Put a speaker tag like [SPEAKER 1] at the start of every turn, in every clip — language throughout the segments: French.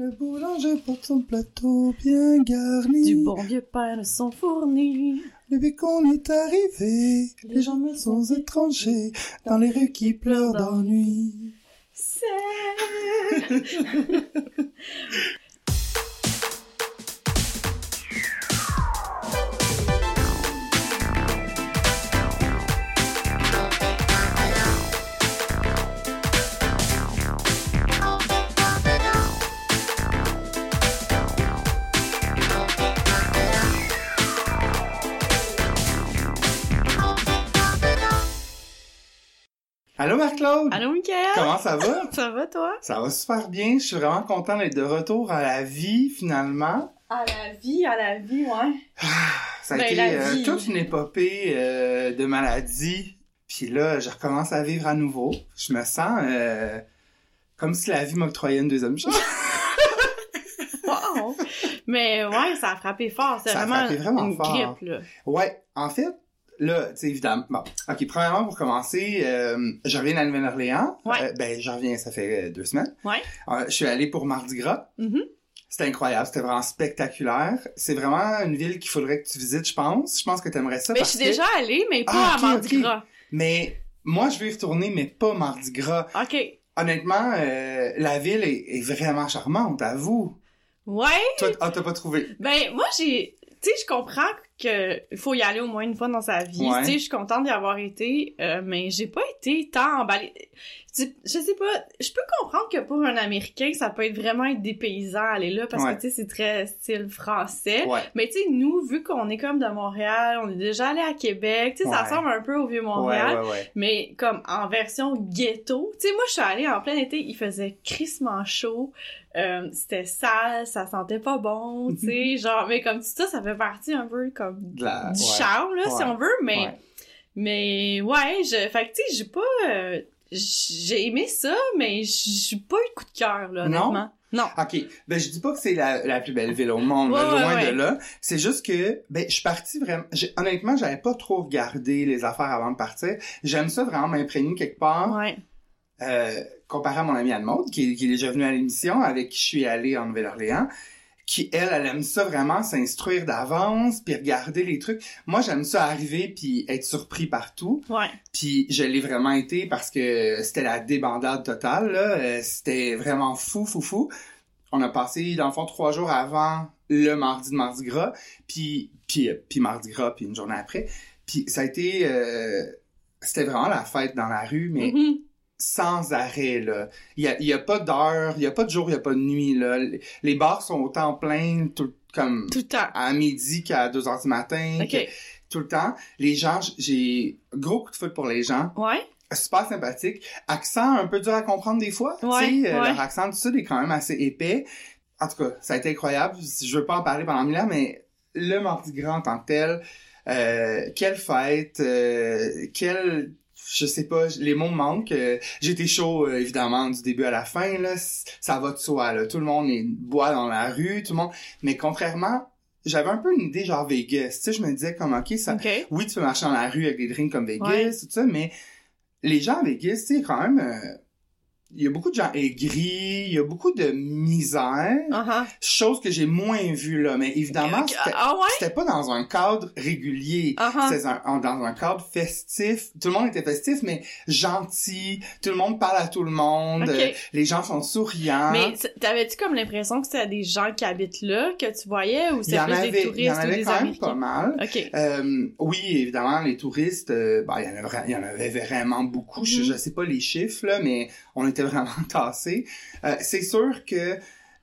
[SPEAKER 1] Le boulanger porte son plateau bien garni.
[SPEAKER 2] Du bon vieux pain sont fournis.
[SPEAKER 1] Le bacon est arrivé. Les gens me sont étrangers dans les rues qui pleurent d'ennui.
[SPEAKER 2] C'est...
[SPEAKER 1] Allô Marc-Claude?
[SPEAKER 2] Allô, Michael?
[SPEAKER 1] Comment ça va?
[SPEAKER 2] Ça va, toi?
[SPEAKER 1] Ça va super bien. Je suis vraiment content d'être de retour à la vie finalement.
[SPEAKER 2] À la vie, à la vie, ouais.
[SPEAKER 1] Ça a
[SPEAKER 2] Ben,
[SPEAKER 1] été euh, toute une épopée euh, de maladie. Puis là, je recommence à vivre à nouveau. Je me sens euh, comme si la vie m'octroyait une deuxième chance.
[SPEAKER 2] Wow! Mais ouais, ça a frappé fort. C'est
[SPEAKER 1] Ça a
[SPEAKER 2] vraiment,
[SPEAKER 1] frappé vraiment
[SPEAKER 2] une
[SPEAKER 1] fort.
[SPEAKER 2] grippe, là.
[SPEAKER 1] Ouais, en fait, là, tu sais, évidemment. Bon, ok, premièrement, pour commencer, euh, je reviens à Nouvelle-Orléans.
[SPEAKER 2] Ouais.
[SPEAKER 1] Euh, ben, je reviens, ça fait euh, deux semaines.
[SPEAKER 2] Ouais.
[SPEAKER 1] Je suis allé pour Mardi Gras.
[SPEAKER 2] Mhm.
[SPEAKER 1] C'était incroyable, c'était vraiment spectaculaire. C'est vraiment une ville qu'il faudrait que tu visites, je pense. Je pense que tu aimerais ça.
[SPEAKER 2] Mais je suis
[SPEAKER 1] que-
[SPEAKER 2] déjà allée, mais pas
[SPEAKER 1] Ah,
[SPEAKER 2] à Mardi. Gras.
[SPEAKER 1] Mais moi, je vais y retourner, mais pas Mardi Gras.
[SPEAKER 2] OK.
[SPEAKER 1] Honnêtement, la ville est, est vraiment charmante, à vous.
[SPEAKER 2] Ouais.
[SPEAKER 1] Toi, ah, t'as pas trouvé?
[SPEAKER 2] Ben, moi, j'ai... Tu sais, je comprends que il faut y aller au moins une fois dans sa vie.
[SPEAKER 1] Ouais.
[SPEAKER 2] Tu sais, je suis contente d'y avoir été, euh, mais j'ai pas été tant emballée. Je sais pas, je peux comprendre que pour un Américain, ça peut être vraiment être dépaysant aller là, parce
[SPEAKER 1] Ouais.
[SPEAKER 2] que, tu sais, c'est très style français.
[SPEAKER 1] Ouais.
[SPEAKER 2] Mais tu sais, nous, vu qu'on est comme de Montréal, on est déjà allé à Québec, tu sais, ça ressemble un peu au
[SPEAKER 1] ouais, ouais.
[SPEAKER 2] Mais comme en version ghetto. Tu sais, moi, je suis allée en plein été, il faisait crissement chaud. Euh, c'était sale, ça sentait pas bon, tu sais. genre, mais comme tout ça, ça fait partie un peu comme
[SPEAKER 1] la-
[SPEAKER 2] du
[SPEAKER 1] ouais.
[SPEAKER 2] charme, là, si on veut. Mais,
[SPEAKER 1] Ouais.
[SPEAKER 2] mais ouais, je, fait que tu sais, j'ai pas... euh, j'ai aimé ça, mais j'ai pas eu de coup de cœur, là,
[SPEAKER 1] Non?
[SPEAKER 2] honnêtement. Non.
[SPEAKER 1] OK. Ben, je dis pas que c'est la, la plus belle ville au monde,
[SPEAKER 2] Ouais,
[SPEAKER 1] là,
[SPEAKER 2] ouais,
[SPEAKER 1] loin
[SPEAKER 2] ouais.
[SPEAKER 1] de là. C'est juste que, ben, je suis partie vraiment... Honnêtement, j'avais pas trop regardé les affaires avant de partir. J'aime ça vraiment m'imprégner quelque part.
[SPEAKER 2] Ouais.
[SPEAKER 1] euh, comparé à mon amie Anne-Maude, qui, qui est déjà venue à l'émission, avec qui je suis allée en Nouvelle-Orléans, qui, elle, elle aime ça vraiment s'instruire d'avance, puis regarder les trucs. Moi, j'aime ça arriver, puis être surpris partout.
[SPEAKER 2] Ouais.
[SPEAKER 1] Puis je l'ai vraiment été parce que c'était la débandade totale, là. Euh, C'était vraiment fou, fou, fou. On a passé, dans le fond, trois jours avant le mardi de Mardi Gras, puis, puis, puis Mardi Gras, puis une journée après. Puis ça a été... euh, c'était vraiment la fête dans la rue, mais
[SPEAKER 2] Mhm.
[SPEAKER 1] Sans arrêt. Il y a, y a pas d'heure, il y a pas de jour, il y a pas de nuit, là. Les- bars sont au temps plein, tout, comme
[SPEAKER 2] Tout le temps.
[SPEAKER 1] à midi qu'à 2 heures du matin,
[SPEAKER 2] OK.
[SPEAKER 1] que- tout le temps. Les gens, j'ai gros coup de foot pour les gens.
[SPEAKER 2] Ouais.
[SPEAKER 1] Super sympathique. Accent un peu dur à comprendre des fois.
[SPEAKER 2] Ouais,
[SPEAKER 1] tu sais, euh,
[SPEAKER 2] ouais.
[SPEAKER 1] Leur accent du sud est quand même assez épais. En tout cas, ça a été incroyable. Je veux pas en parler pendant mille ans, mais le Mardi Gras en tant que tel, euh, quelle fête, euh, quelle... Je sais pas, les mots me manquent. Euh, J'étais chaud, euh, évidemment, du début à la fin. Là, ça va de soi. Là. Tout le monde est boit dans la rue, tout le monde. Mais contrairement, j'avais un peu une idée genre Vegas. Tu sais, je me disais comme ok, ça, oui, tu peux marcher dans la rue avec des drinks comme Vegas,
[SPEAKER 2] Ouais.
[SPEAKER 1] tout ça, mais les gens à Vegas, tu sais, quand même, euh, il y a beaucoup de gens aigris, il y a beaucoup de misère,
[SPEAKER 2] Uh-huh.
[SPEAKER 1] chose que j'ai moins vue là, mais évidemment, c'était
[SPEAKER 2] Ah ouais?
[SPEAKER 1] c'était pas dans un cadre régulier.
[SPEAKER 2] Uh-huh.
[SPEAKER 1] C'était un- en- dans un cadre festif. Tout le monde était festif, mais gentil. Tout le monde parle à tout le monde.
[SPEAKER 2] Ok.
[SPEAKER 1] Euh, Les gens sont souriants.
[SPEAKER 2] Mais t'avais-tu comme l'impression que c'était des gens qui habitent là que tu voyais ou c'était plus
[SPEAKER 1] avait,
[SPEAKER 2] des
[SPEAKER 1] il y
[SPEAKER 2] touristes
[SPEAKER 1] en
[SPEAKER 2] ou
[SPEAKER 1] avait
[SPEAKER 2] des
[SPEAKER 1] quand même pas mal.
[SPEAKER 2] OK.
[SPEAKER 1] Euh, oui, évidemment, les touristes, euh, bah, il y en avait, vra- il y en avait vraiment beaucoup. Je,
[SPEAKER 2] Mhm.
[SPEAKER 1] je sais pas les chiffres, là, mais on était vraiment tassés. Euh, c'est sûr que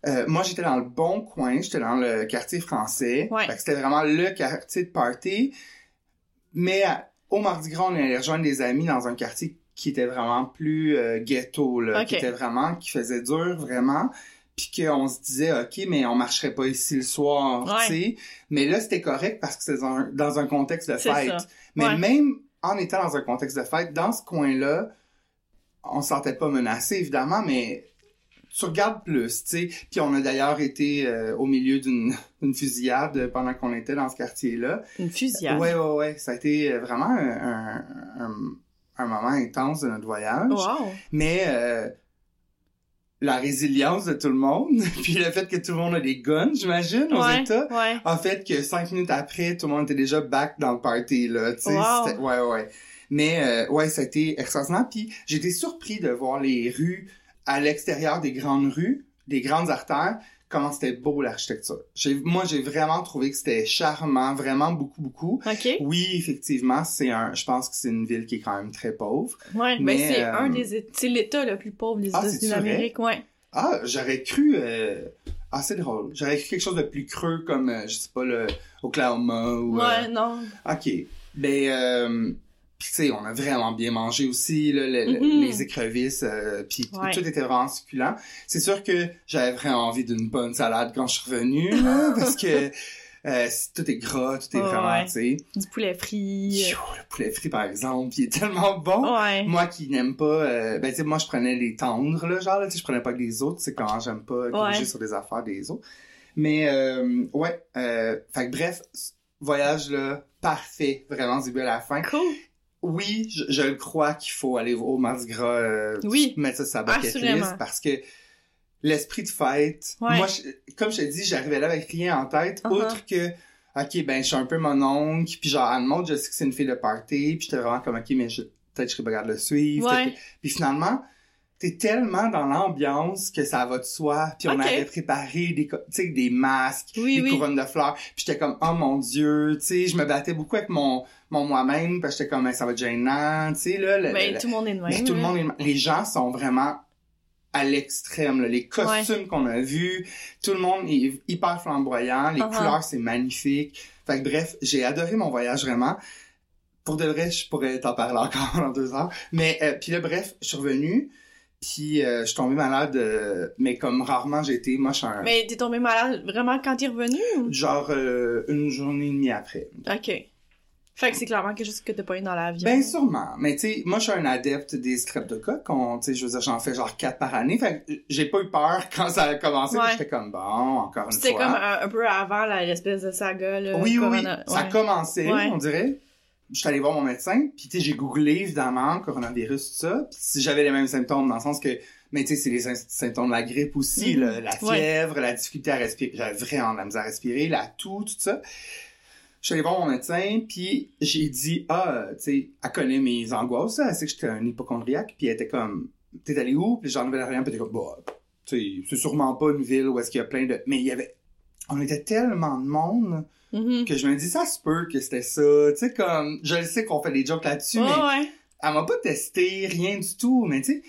[SPEAKER 1] euh, moi, j'étais dans le bon coin. J'étais dans le quartier français.
[SPEAKER 2] Ouais.
[SPEAKER 1] C'était vraiment le quartier de party. Mais à- au Mardi Gras, on allé rejoindre des amis dans un quartier qui était vraiment plus euh, ghetto, là, qui était vraiment, qui faisait dur, vraiment. Puis qu'on se disait, OK, mais on marcherait pas ici le soir,
[SPEAKER 2] Ouais.
[SPEAKER 1] tu sais. Mais là, c'était correct parce que c'était dans, un- dans un contexte de
[SPEAKER 2] C'est
[SPEAKER 1] fête.
[SPEAKER 2] ça.
[SPEAKER 1] Mais
[SPEAKER 2] Ouais.
[SPEAKER 1] même en étant dans un contexte de fête, dans ce coin-là, on se sentait pas menacé, évidemment, mais tu regardes plus, tu sais. Puis on a d'ailleurs été euh, au milieu d'une fusillade pendant qu'on était dans ce quartier-là.
[SPEAKER 2] Une fusillade?
[SPEAKER 1] Ouais, ouais, ouais. Ça a été euh, vraiment un, un, moment intense de notre voyage.
[SPEAKER 2] Wow.
[SPEAKER 1] Mais euh, la résilience de tout le monde, puis le fait que tout le monde a des guns, j'imagine, aux
[SPEAKER 2] Ouais,
[SPEAKER 1] États.
[SPEAKER 2] ouais.
[SPEAKER 1] En fait, que cinq minutes après, tout le monde était déjà back dans le party, là, tu sais.
[SPEAKER 2] Wow.
[SPEAKER 1] Ouais, ouais. Mais, euh, ouais, ça a été extraordinaire. Puis, été surpris de voir les rues à l'extérieur des grandes rues, des grandes artères, comment c'était beau l'architecture. Moi, j'ai vraiment trouvé que c'était charmant, vraiment beaucoup, beaucoup.
[SPEAKER 2] OK.
[SPEAKER 1] Oui, effectivement, c'est un, je pense que c'est une ville qui est quand même très pauvre.
[SPEAKER 2] Ouais,
[SPEAKER 1] Mais,
[SPEAKER 2] ben c'est
[SPEAKER 1] euh,
[SPEAKER 2] un des c'est l'État le plus pauvre des
[SPEAKER 1] Ah,
[SPEAKER 2] États-Unis
[SPEAKER 1] vrai?
[SPEAKER 2] d'Amérique, ouais.
[SPEAKER 1] Ah, j'aurais cru, euh, ah, c'est drôle. J'aurais cru quelque chose de plus creux comme, euh, je sais pas, le Oklahoma ou, euh,
[SPEAKER 2] Ouais, non.
[SPEAKER 1] OK. Ben, pis tu sais, on a vraiment bien mangé aussi, là, le-
[SPEAKER 2] Mhm.
[SPEAKER 1] les écrevisses, euh, puis
[SPEAKER 2] Ouais.
[SPEAKER 1] tout était vraiment succulent. C'est sûr que j'avais vraiment envie d'une bonne salade quand je suis revenu, là, parce que euh, tout est gras, tout est vraiment,
[SPEAKER 2] ouais.
[SPEAKER 1] tu sais.
[SPEAKER 2] Du poulet frit.
[SPEAKER 1] Le poulet frit, par exemple, il est tellement bon.
[SPEAKER 2] Ouais.
[SPEAKER 1] Moi qui n'aime pas, euh, ben tu sais, moi je prenais les tendres, là, genre, tu sais, je prenais pas que les autres, c'est quand j'aime pas
[SPEAKER 2] Ouais.
[SPEAKER 1] sur des affaires des autres. Mais, euh, ouais, fait que bref, voyage, là, parfait, vraiment, du début à la fin.
[SPEAKER 2] Cool.
[SPEAKER 1] Oui, je, je le crois qu'il faut aller au Mardi Gras, euh,
[SPEAKER 2] Oui.
[SPEAKER 1] mettre ça sur sa bucket list, parce que l'esprit de fête,
[SPEAKER 2] Ouais.
[SPEAKER 1] moi, je- comme je te dis, j'arrivais là avec rien en tête,
[SPEAKER 2] Uh-huh.
[SPEAKER 1] outre que, ok, ben, je suis un peu mon oncle, puis genre, Anne Maud, je sais que c'est une fille de party, puis j'étais vraiment comme, ok, mais je- peut-être je serais pas capable de le suivre.
[SPEAKER 2] Ouais.
[SPEAKER 1] Puis finalement, t'es tellement dans l'ambiance que ça va de soi, puis on avait préparé des, co- tu sais, des masques,
[SPEAKER 2] Oui,
[SPEAKER 1] des
[SPEAKER 2] oui.
[SPEAKER 1] couronnes de fleurs, puis j'étais comme, oh mon dieu, tu sais, je me battais beaucoup avec mon, mon moi-même, parce que j'étais comme, Ben, ça va être gênant, tu sais, là, le-
[SPEAKER 2] Ben,
[SPEAKER 1] le-
[SPEAKER 2] tout le monde est de même.
[SPEAKER 1] mais tout le monde est- les gens sont vraiment à l'extrême. là. Les costumes qu'on a vus, tout le monde est hyper flamboyant, les
[SPEAKER 2] Uh-huh.
[SPEAKER 1] couleurs, c'est magnifique. Fait que bref, j'ai adoré mon voyage vraiment. Pour de vrai, je pourrais t'en parler encore dans deux heures. Mais euh, puis là, bref, je suis revenu, puis euh, je suis tombé malade, euh, mais comme rarement j'ai été. Moi, je suis un...
[SPEAKER 2] Mais t'es tombé malade vraiment quand t'es revenu? ou?
[SPEAKER 1] Genre euh, une journée et demie après.
[SPEAKER 2] Ok. Fait que c'est clairement quelque chose que t'as pas eu dans l'avion.
[SPEAKER 1] Ben sûrement, mais tu sais, moi je suis un adepte des streptocoques, on, tu sais, je veux dire, j'en fais genre quatre par année, fait que j'ai pas eu peur quand ça a commencé,
[SPEAKER 2] Ouais.
[SPEAKER 1] j'étais comme bon, encore une
[SPEAKER 2] C'était
[SPEAKER 1] fois.
[SPEAKER 2] comme un, un peu avant l'espèce de saga, là.
[SPEAKER 1] oui, oui,
[SPEAKER 2] corona-
[SPEAKER 1] ça a commencé,
[SPEAKER 2] Ouais.
[SPEAKER 1] on dirait. Je suis allé voir mon médecin, puis tu sais, j'ai googlé évidemment coronavirus tout ça, puis si j'avais les mêmes symptômes dans le sens que mais tu sais, c'est les sy- symptômes de la grippe aussi,
[SPEAKER 2] Mhm.
[SPEAKER 1] là, la
[SPEAKER 2] Ouais.
[SPEAKER 1] fièvre, la difficulté à respirer, j'avais vraiment de la misère à respirer, la toux, tout ça. Je suis allé voir mon médecin, puis j'ai dit, ah, tu sais, elle connaît mes angoisses, elle sait que j'étais un hypochondriaque, puis elle était comme, t'es allé où? Puis j'en avais rien, puis elle était comme, bah, tu sais, c'est sûrement pas une ville où est-ce qu'il y a plein de... Mais il y avait... On était tellement de monde
[SPEAKER 2] Mhm.
[SPEAKER 1] que je me dis, ça se peut que c'était ça, tu sais, comme... Je le sais qu'on fait des jokes là-dessus, mais
[SPEAKER 2] ouais.
[SPEAKER 1] elle m'a pas testé, rien du tout, mais tu sais,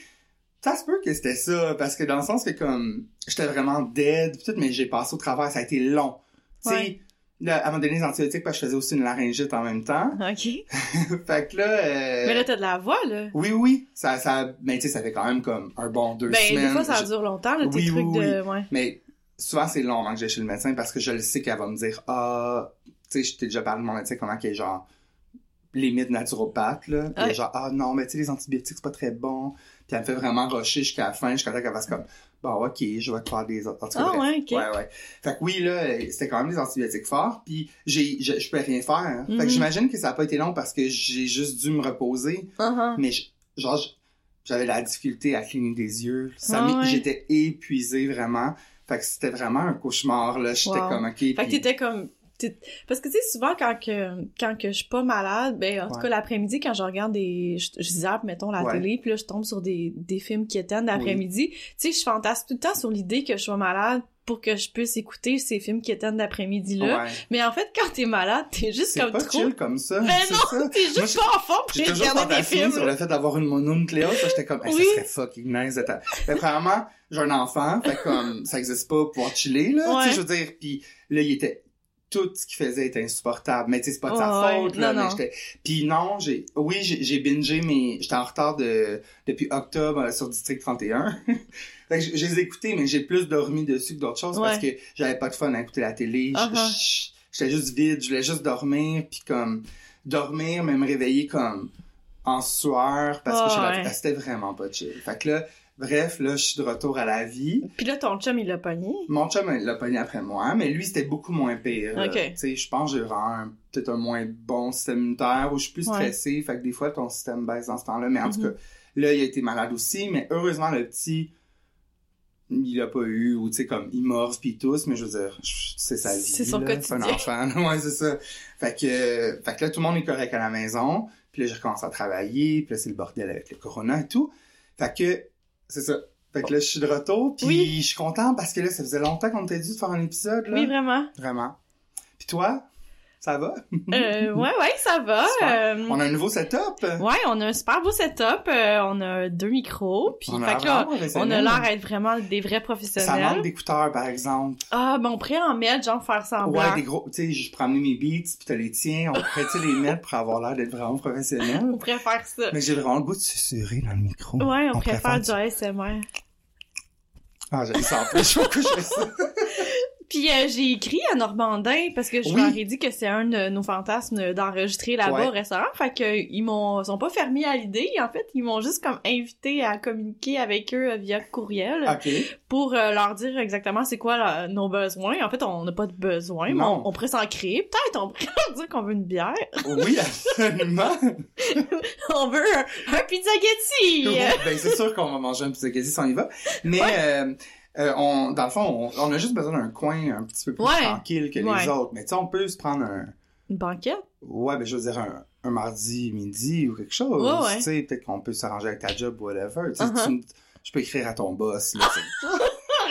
[SPEAKER 1] ça se peut que c'était ça, parce que dans le sens que comme, j'étais vraiment dead, tout, mais j'ai passé au travers, ça a été long. Tu sais,
[SPEAKER 2] Ouais.
[SPEAKER 1] là, à m'a donné les antibiotiques, parce que je faisais aussi une laryngite en même temps.
[SPEAKER 2] Ok.
[SPEAKER 1] fait que là, euh,
[SPEAKER 2] Mais là, t'as de la voix, là.
[SPEAKER 1] oui, oui, ça, ça, ben tu sais, ça fait quand même comme un bon deux
[SPEAKER 2] Ben,
[SPEAKER 1] semaines.
[SPEAKER 2] des fois, ça
[SPEAKER 1] Je-
[SPEAKER 2] dure longtemps, là, tes
[SPEAKER 1] Oui,
[SPEAKER 2] trucs
[SPEAKER 1] oui,
[SPEAKER 2] de... Ouais.
[SPEAKER 1] Mais souvent, c'est long avant que j'aille chez le médecin, parce que je le sais qu'elle va me dire, ah, tu sais, je t'ai déjà parlé de mon médecin, comment qu'elle est genre, limite naturopathe, là. Puis
[SPEAKER 2] Ouais.
[SPEAKER 1] genre, ah non, mais tu sais, les antibiotiques, c'est pas très bon. Puis elle me fait vraiment rusher jusqu'à la fin, jusqu'à temps qu'elle fasse comme, bon, ok, je vais te faire des autres.
[SPEAKER 2] Ah, ouais, ok.
[SPEAKER 1] Ouais, ouais. Fait que oui, là, c'était quand même des antibiotiques forts, puis j'ai, je, je peux rien faire. Fait
[SPEAKER 2] Mhm.
[SPEAKER 1] que j'imagine que ça a pas été long parce que j'ai juste dû me reposer.
[SPEAKER 2] Uh-huh.
[SPEAKER 1] Mais je- genre, j'avais la difficulté à cligner des yeux. Ça
[SPEAKER 2] Ah ouais.
[SPEAKER 1] J'étais épuisé vraiment. Fait que c'était vraiment un cauchemar, là. J'étais
[SPEAKER 2] Wow.
[SPEAKER 1] comme, ok.
[SPEAKER 2] Fait que t'étais comme... Parce que, tu sais, souvent, quand que, quand que je suis pas malade, ben, en tout cas, l'après-midi, quand je regarde des... Je, je zappe, mettons, la
[SPEAKER 1] Ouais.
[SPEAKER 2] télé, puis là, je tombe sur des, des films qui éteignent d'après-midi. Tu sais, je fantasme tout le temps sur l'idée que je sois malade pour que je puisse écouter ces films qui éteignent d'après-midi-là.
[SPEAKER 1] Ouais.
[SPEAKER 2] Mais en fait, quand t'es malade, t'es juste comme
[SPEAKER 1] pas
[SPEAKER 2] trop...
[SPEAKER 1] chill comme ça.
[SPEAKER 2] Ben
[SPEAKER 1] c'est
[SPEAKER 2] non, t'es juste
[SPEAKER 1] Moi,
[SPEAKER 2] pas en forme pour regarder des films.
[SPEAKER 1] sur le fait d'avoir une mononucléose. là, J'étais comme, Hey,
[SPEAKER 2] Oui.
[SPEAKER 1] ça serait fucking nice Mais premièrement, j'ai un enfant, fait comme, ça existe pas pour pouvoir chiller, là. Tu
[SPEAKER 2] Ouais.
[SPEAKER 1] sais, je veux dire, puis là, il était... Tout ce qu'il faisait était insupportable. Mais tu sais, c'est pas de sa
[SPEAKER 2] Ouais,
[SPEAKER 1] faute, là.
[SPEAKER 2] non,
[SPEAKER 1] mais
[SPEAKER 2] non.
[SPEAKER 1] j'étais... Puis non, j'ai... Oui, j'ai j'ai bingé, mais j'étais en retard de... depuis octobre euh, sur District 31. fait que je, les mais j'ai plus dormi dessus que d'autres choses parce que j'avais pas de fun à écouter la télé.
[SPEAKER 2] Uh-huh.
[SPEAKER 1] J'étais juste vide. Je voulais juste dormir, puis comme... Dormir, mais me réveiller comme en sueur parce que
[SPEAKER 2] Ouais,
[SPEAKER 1] je
[SPEAKER 2] ouais.
[SPEAKER 1] c'était vraiment pas chill. Fait que là, bref, là, je suis de retour à la vie.
[SPEAKER 2] Puis là, ton chum, il l'a pogné?
[SPEAKER 1] Mon chum il l'a pogné après moi, mais lui, c'était beaucoup moins pire. Tu sais, je pense que j'ai vraiment peut-être un moins bon système immunitaire où je suis plus
[SPEAKER 2] Ouais.
[SPEAKER 1] stressé. Fait que des fois, ton système baisse dans ce temps-là. Mais en tout
[SPEAKER 2] Mhm.
[SPEAKER 1] cas, là, il a été malade aussi. Mais heureusement, le petit, il a pas eu, ou tu sais, comme, il morve pis tous, mais je veux dire, c'est sa vie.
[SPEAKER 2] C'est son
[SPEAKER 1] là,
[SPEAKER 2] quotidien.
[SPEAKER 1] C'est un enfant, ouais, c'est ça. Fait que, euh, fait que là, tout le monde est correct à la maison, puis là, j'ai recommencé à travailler, puis là, c'est le bordel avec le corona et tout. Fait que, c'est ça. Fait que là, je suis de retour, puis
[SPEAKER 2] Oui.
[SPEAKER 1] je suis content parce que là, ça faisait longtemps qu'on était dû de faire un épisode, là.
[SPEAKER 2] Oui, vraiment.
[SPEAKER 1] Vraiment. Puis toi, ça va?
[SPEAKER 2] Euh, ouais, ouais, ça va. Euh,
[SPEAKER 1] On a un nouveau setup?
[SPEAKER 2] Ouais, on a un super beau setup. euh, on a deux micros. Puis,
[SPEAKER 1] On a l'air
[SPEAKER 2] que là,
[SPEAKER 1] vraiment
[SPEAKER 2] on a
[SPEAKER 1] professionnel.
[SPEAKER 2] l'air d'être vraiment des vrais
[SPEAKER 1] Ça
[SPEAKER 2] professionnels.
[SPEAKER 1] manque d'écouteurs, par exemple.
[SPEAKER 2] Ah, ben on pourrait en mettre, genre faire semblant.
[SPEAKER 1] Ouais, des gros, tu sais, je amener mes beats, puis t'as les tiens, on pourrait, les mettre pour avoir l'air d'être vraiment professionnel.
[SPEAKER 2] On pourrait faire ça.
[SPEAKER 1] Mais j'ai vraiment le goût de susurrer dans le micro.
[SPEAKER 2] Ouais, on, pourrait faire du ASMR.
[SPEAKER 1] Ah, j'ai ça je que je fais ça.
[SPEAKER 2] Puis euh, j'ai écrit à Normandin parce que je
[SPEAKER 1] Oui.
[SPEAKER 2] leur ai dit que c'est un de nos fantasmes d'enregistrer là-bas
[SPEAKER 1] Ouais.
[SPEAKER 2] au restaurant. Fait que ils m'ont sont pas fermés à l'idée. En fait, ils m'ont juste comme invité à communiquer avec eux euh, via courriel
[SPEAKER 1] OK.
[SPEAKER 2] pour euh, leur dire exactement c'est quoi là, nos besoins. En fait, on n'a pas de besoin, mais on, on pourrait s'en créer. Peut-être on pourrait leur dire qu'on veut une bière.
[SPEAKER 1] Oui, absolument.
[SPEAKER 2] on veut un, un
[SPEAKER 1] ben, c'est sûr qu'on va manger un petit spaghetti si on y va. Mais, euh, euh, on, dans le fond, on, on a juste besoin d'un coin un petit peu plus
[SPEAKER 2] Ouais.
[SPEAKER 1] tranquille que
[SPEAKER 2] Ouais.
[SPEAKER 1] les autres. Mais tu sais, on peut se prendre un,
[SPEAKER 2] Une banquette?
[SPEAKER 1] ouais, ben, je veux dire, un, un mardi midi ou quelque chose.
[SPEAKER 2] Ouais.
[SPEAKER 1] Tu sais, peut-être qu'on peut s'arranger avec ta job ou whatever. Tu
[SPEAKER 2] Uh-huh.
[SPEAKER 1] tu je peux écrire à ton boss, là. c'est-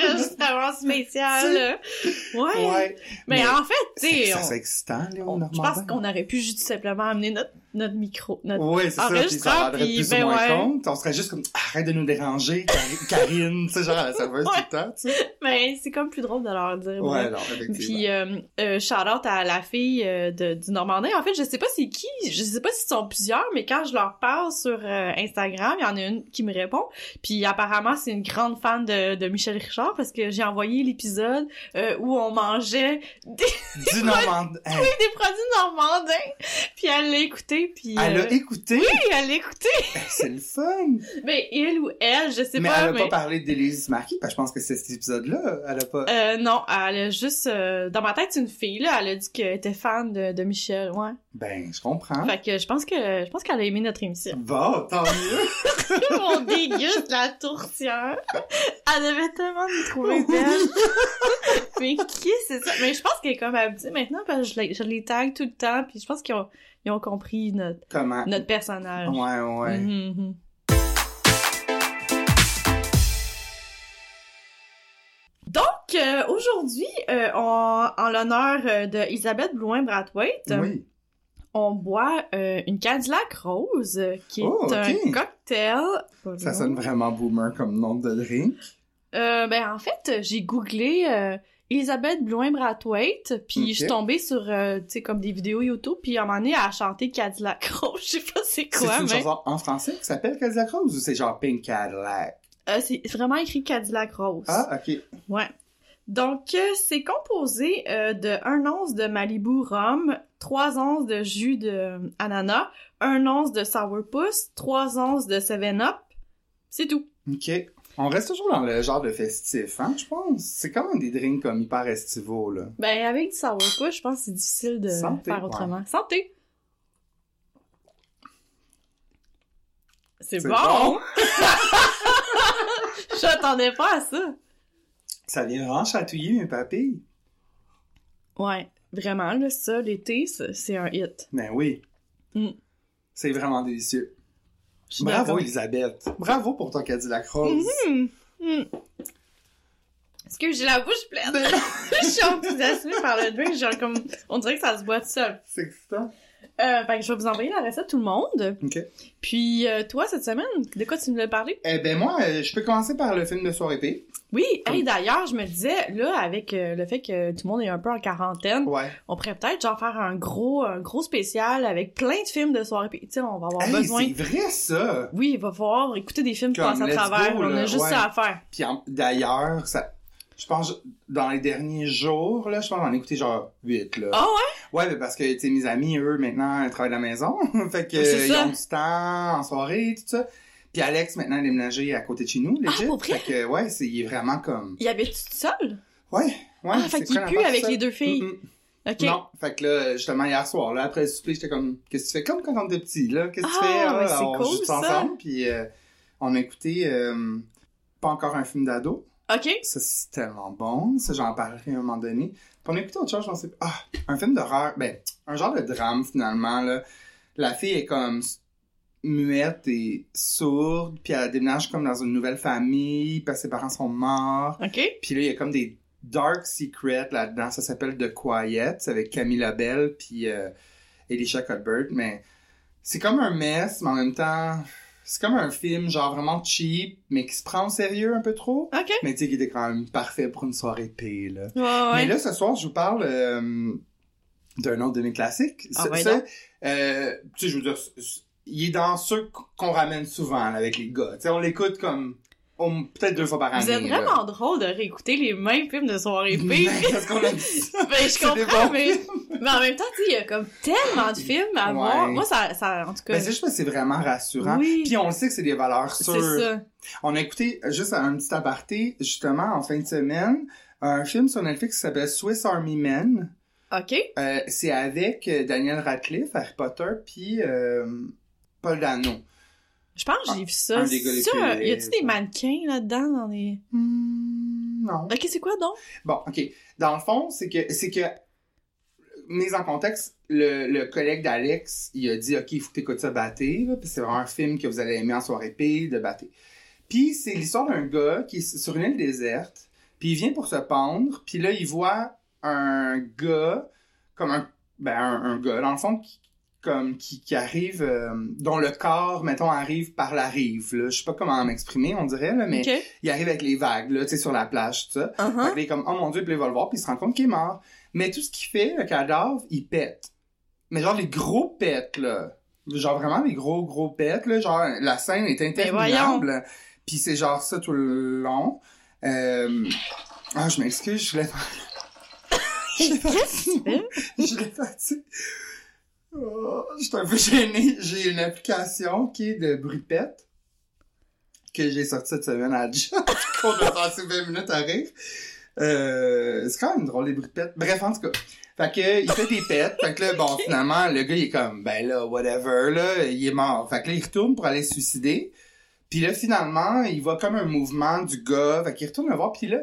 [SPEAKER 2] Enregistrement spécial. Ouais.
[SPEAKER 1] ouais.
[SPEAKER 2] Mais, en fait, tu sais,
[SPEAKER 1] Ça
[SPEAKER 2] on-
[SPEAKER 1] excitant, Léon
[SPEAKER 2] on- je pense qu'on aurait pu juste simplement amener notre, notre micro, notre
[SPEAKER 1] Ouais, c'est ça, puis
[SPEAKER 2] enregistreur,
[SPEAKER 1] ça rendrait
[SPEAKER 2] puis
[SPEAKER 1] plus
[SPEAKER 2] ben
[SPEAKER 1] ou moins
[SPEAKER 2] ouais.
[SPEAKER 1] compte. On serait juste comme, arrête de nous déranger, Karine, tu sais, genre à la serveuse tout le temps, tu sais.
[SPEAKER 2] Mais c'est comme plus drôle de leur dire.
[SPEAKER 1] Ouais,
[SPEAKER 2] bref.
[SPEAKER 1] non, effectivement.
[SPEAKER 2] Puis, euh, euh, shout out à la fille euh, de, du Normandin. En fait, je sais pas c'est qui, je sais pas s'ils sont plusieurs, mais quand je leur parle sur euh, Instagram, il y en a une qui me répond. Puis apparemment, c'est une grande fan de, de Michel Richard parce que j'ai envoyé l'épisode euh, où on mangeait des,
[SPEAKER 1] du Normandin. Hey,
[SPEAKER 2] des produits normandins. Puis elle l'a écouté, puis...
[SPEAKER 1] Elle
[SPEAKER 2] euh,
[SPEAKER 1] a écouté?
[SPEAKER 2] Oui, elle l'a écouté.
[SPEAKER 1] C'est le fun.
[SPEAKER 2] Mais il ou elle, je sais
[SPEAKER 1] mais
[SPEAKER 2] pas,
[SPEAKER 1] elle a
[SPEAKER 2] mais...
[SPEAKER 1] pas parlé d'Élise Marquis, parce que je pense que c'est cet épisode-là. Elle a pas.
[SPEAKER 2] Euh, non, elle a juste... euh, dans ma tête, c'est une fille, là. Elle a dit qu'elle était fan de, de Michel, ouais.
[SPEAKER 1] Ben, je comprends.
[SPEAKER 2] Fait que je pense que je pense qu'elle a aimé notre émission.
[SPEAKER 1] Bon, tant mieux.
[SPEAKER 2] On déguste la tourtière. Elle devait tellement nous trouver belle. Mais qui c'est ça? Mais je pense qu'elle est comme habituée maintenant parce que je je les tag tout le temps puis je pense qu'ils ont, ils ont compris notre,
[SPEAKER 1] Comment?
[SPEAKER 2] notre personnage.
[SPEAKER 1] Ouais, ouais.
[SPEAKER 2] Mhm, mhm. Donc, euh, aujourd'hui, euh, en l'honneur euh, de Isabelle Blouin-Brathwaite,
[SPEAKER 1] Oui.
[SPEAKER 2] on boit euh, une Cadillac Rose, qui est
[SPEAKER 1] Oh,
[SPEAKER 2] un cocktail.
[SPEAKER 1] Ça sonne vraiment boomer comme nom de drink.
[SPEAKER 2] Ben, en fait, j'ai googlé Elisabeth Blouin-Brathwaite, puis je suis tombée sur, euh, tu sais, comme des vidéos YouTube, puis à un moment donné, elle a chanté Cadillac Rose. Je sais pas c'est
[SPEAKER 1] C'est
[SPEAKER 2] quoi,
[SPEAKER 1] une
[SPEAKER 2] mais
[SPEAKER 1] chanson en français qui s'appelle Cadillac Rose ou c'est genre Pink Cadillac?
[SPEAKER 2] euh, c'est vraiment écrit Cadillac Rose.
[SPEAKER 1] Ah, ok.
[SPEAKER 2] Ouais. Donc, euh, c'est composé de 1 once de Malibu rhum, 3 onces de jus de ananas, 1 once de sourpuss, 3 onces de 7-Up. C'est tout.
[SPEAKER 1] Ok. On reste toujours dans le genre de festif, hein, je pense. C'est quand même des drinks comme hyper estivaux, là.
[SPEAKER 2] Ben, avec du sourpuss, je pense que c'est difficile de
[SPEAKER 1] Santé,
[SPEAKER 2] faire
[SPEAKER 1] ouais.
[SPEAKER 2] autrement. Santé! C'est
[SPEAKER 1] C'est
[SPEAKER 2] bon!
[SPEAKER 1] bon.
[SPEAKER 2] J'attendais pas à ça.
[SPEAKER 1] Ça vient vraiment chatouiller mes papilles.
[SPEAKER 2] Ouais, vraiment, là, ça, l'été, c'est un hit.
[SPEAKER 1] Ben oui.
[SPEAKER 2] Mm.
[SPEAKER 1] C'est vraiment délicieux. Bravo. Elisabeth. Bravo pour ton Cadillac Rose.
[SPEAKER 2] Mhm. Mhm. Est-ce que j'ai la bouche pleine? je suis enthousiasmée par le drink, genre comme, on dirait que ça se boit tout seul.
[SPEAKER 1] C'est excitant.
[SPEAKER 2] Euh, fait que je vais vous envoyer la recette tout le monde.
[SPEAKER 1] Ok.
[SPEAKER 2] Puis, euh, toi, cette semaine, de quoi tu nous l'as parlé?
[SPEAKER 1] Eh ben moi, euh, je peux commencer par le film de soirée P.
[SPEAKER 2] Oui, hey, d'ailleurs, je me disais, là, avec euh, le fait que tout le monde est un peu en quarantaine,
[SPEAKER 1] Ouais.
[SPEAKER 2] on pourrait peut-être genre faire un gros, un gros spécial avec plein de films de soirée. Puis, tu sais, on va avoir
[SPEAKER 1] Hey,
[SPEAKER 2] besoin.
[SPEAKER 1] c'est vrai ça.
[SPEAKER 2] Oui, il va falloir écouter des films passent à travers.
[SPEAKER 1] Go,
[SPEAKER 2] on a juste
[SPEAKER 1] ouais.
[SPEAKER 2] ça à faire.
[SPEAKER 1] Puis d'ailleurs, ça, je pense dans les derniers jours là, je pense qu'on a écouté genre 8 là.
[SPEAKER 2] Ah
[SPEAKER 1] Ouais, mais parce que tu sais mes amis eux maintenant ils travaillent à la maison, fait que
[SPEAKER 2] Ouais,
[SPEAKER 1] ils ont du temps en soirée tout ça. Puis Alex maintenant a déménagé à côté de chez nous, legit.
[SPEAKER 2] Ah, pour vrai?
[SPEAKER 1] Fait que ouais, c'est il est vraiment comme
[SPEAKER 2] Il avait-tu tout seul?
[SPEAKER 1] ouais, ouais,
[SPEAKER 2] ah, fait qu'il pue avec les deux filles.
[SPEAKER 1] Mm, mm.
[SPEAKER 2] Ok.
[SPEAKER 1] Non, fait que là, justement, hier soir, là, après le souper, j'étais comme, qu'est-ce que tu fais? Comme quand on était petit, là. Qu'est-ce que tu
[SPEAKER 2] Ah,
[SPEAKER 1] fais? on
[SPEAKER 2] cool,
[SPEAKER 1] joue tous
[SPEAKER 2] ça.
[SPEAKER 1] ensemble, puis euh, on a écouté, euh, pas encore un film d'ado,
[SPEAKER 2] OK.
[SPEAKER 1] Ça, c'est tellement bon. Ça, j'en parlerai à un moment donné. Puis on a écouté autre chose. Ah, un film d'horreur. Ben, un genre de drame, finalement, là. La fille est comme muette et sourde, puis elle déménage comme dans une nouvelle famille, parce que ses parents sont morts.
[SPEAKER 2] OK.
[SPEAKER 1] Puis là, il y a comme des dark secrets là-dedans. Ça s'appelle The Quiet. Avec Camilla Bell puis euh, Elisha Cuthbert. Mais c'est comme un mess, mais en même temps, c'est comme un film genre vraiment cheap, mais qui se prend au sérieux un peu trop.
[SPEAKER 2] OK.
[SPEAKER 1] Mais tu sais, qui était quand même parfait pour une soirée paix, là.
[SPEAKER 2] Ouais, ouais.
[SPEAKER 1] Mais là, ce soir, je vous parle euh, d'un autre de mes classiques.
[SPEAKER 2] Ah
[SPEAKER 1] Ça-
[SPEAKER 2] ouais,
[SPEAKER 1] ça,
[SPEAKER 2] donc.
[SPEAKER 1] euh, tu sais, je veux dire, il est dans ceux qu'on ramène souvent là, avec les gars. On l'écoute comme peut-être deux fois par année.
[SPEAKER 2] Vous êtes
[SPEAKER 1] là.
[SPEAKER 2] vraiment drôle de réécouter les mêmes films de soirée
[SPEAKER 1] Mais
[SPEAKER 2] pire.
[SPEAKER 1] Parce qu'on aime ça.
[SPEAKER 2] ben, je comprends, mais, mais en même temps, il y a comme tellement de films à
[SPEAKER 1] Ouais.
[SPEAKER 2] voir. Moi, ça, ça, en tout cas.
[SPEAKER 1] Ben, c'est juste parce que c'est vraiment rassurant.
[SPEAKER 2] Oui.
[SPEAKER 1] Puis on le sait que c'est des valeurs
[SPEAKER 2] c'est
[SPEAKER 1] sûres.
[SPEAKER 2] ça.
[SPEAKER 1] On a écouté, juste un petit aparté, justement, en fin de semaine, un film sur Netflix qui s'appelle Swiss Army Men.
[SPEAKER 2] OK.
[SPEAKER 1] Euh, c'est avec euh, Daniel Radcliffe, Harry Potter, puis euh, Paul Dano.
[SPEAKER 2] Je pense que j'ai vu ça.
[SPEAKER 1] un des gars les
[SPEAKER 2] Ça,
[SPEAKER 1] plus-
[SPEAKER 2] y a-tu des mannequins là-dedans dans les.
[SPEAKER 1] Hmm, non.
[SPEAKER 2] Ok, c'est quoi donc?
[SPEAKER 1] Bon, ok. Dans le fond, c'est que, c'est que, mise en contexte, le, le collègue d'Alex, il a dit, ok, il faut que t'écoutes ça Batté, là, puis c'est vraiment un film que vous allez aimer en soirée paix de Batté. Puis c'est l'histoire d'un gars qui est sur une île déserte, puis il vient pour se pendre, puis là, il voit un gars, comme un, ben, un, un gars, dans le fond, qui, comme, qui, qui arrive, euh, dont le corps, mettons, arrive par la rive, là. Je sais pas comment m'exprimer, on dirait, là, mais il arrive avec les vagues, là, tu sais, sur la plage, tout ça.
[SPEAKER 2] Uh-huh.
[SPEAKER 1] il est comme, oh mon dieu, puis il va le voir, puis il se rend compte qu'il est mort. Mais tout ce qu'il fait, le cadavre, il pète. Mais genre, les gros pètes, là. Genre, vraiment, les gros, gros pètes, là. Genre, la scène est interminable. Puis c'est genre ça tout le long. Euh... Ah, je m'excuse, je l'ai Je l'ai
[SPEAKER 2] fais?
[SPEAKER 1] je l'ai fait, oh, Je suis un peu gêné. J'ai une application qui est de pète que j'ai sortie cette semaine à la job. qu'on a passé 20 minutes à rire. Euh, c'est quand même drôle, les pète. Bref, en tout cas. Fait que, il fait des pètes. Fait que là, bon, finalement, le gars, il est comme, ben là, whatever, là, il est mort. Fait que là, il retourne pour aller se suicider. Puis là, finalement, il voit comme un mouvement du gars. Fait qu'il retourne le voir. Puis là,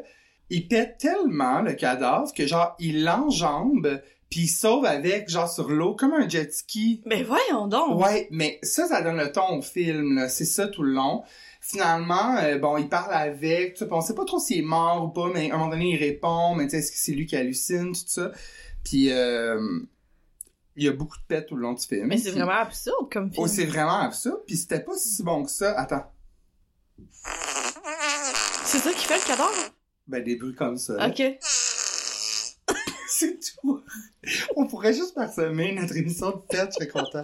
[SPEAKER 1] il pète tellement le cadavre que, genre, il l'enjambe. Puis il sauve avec, genre, sur l'eau, comme un jet ski.
[SPEAKER 2] Mais voyons donc.
[SPEAKER 1] Ouais, mais ça, ça donne le ton au film, là. C'est ça tout le long. Finalement, euh, bon, il parle avec, tu sais, on sait pas trop s'il est mort ou pas, mais à un moment donné, il répond, mais tu sais, est-ce que c'est lui qui hallucine, tout ça? Puis, euh, il y a beaucoup de pets tout le long du film.
[SPEAKER 2] Mais c'est vraiment absurde comme film.
[SPEAKER 1] Oh, c'est vraiment absurde. Puis c'était pas si bon que ça. Attends.
[SPEAKER 2] C'est ça qui fait le cadavre?
[SPEAKER 1] Ben, des bruits comme ça. là. C'est tout. On pourrait juste parsemer notre émission de fête, je serais content.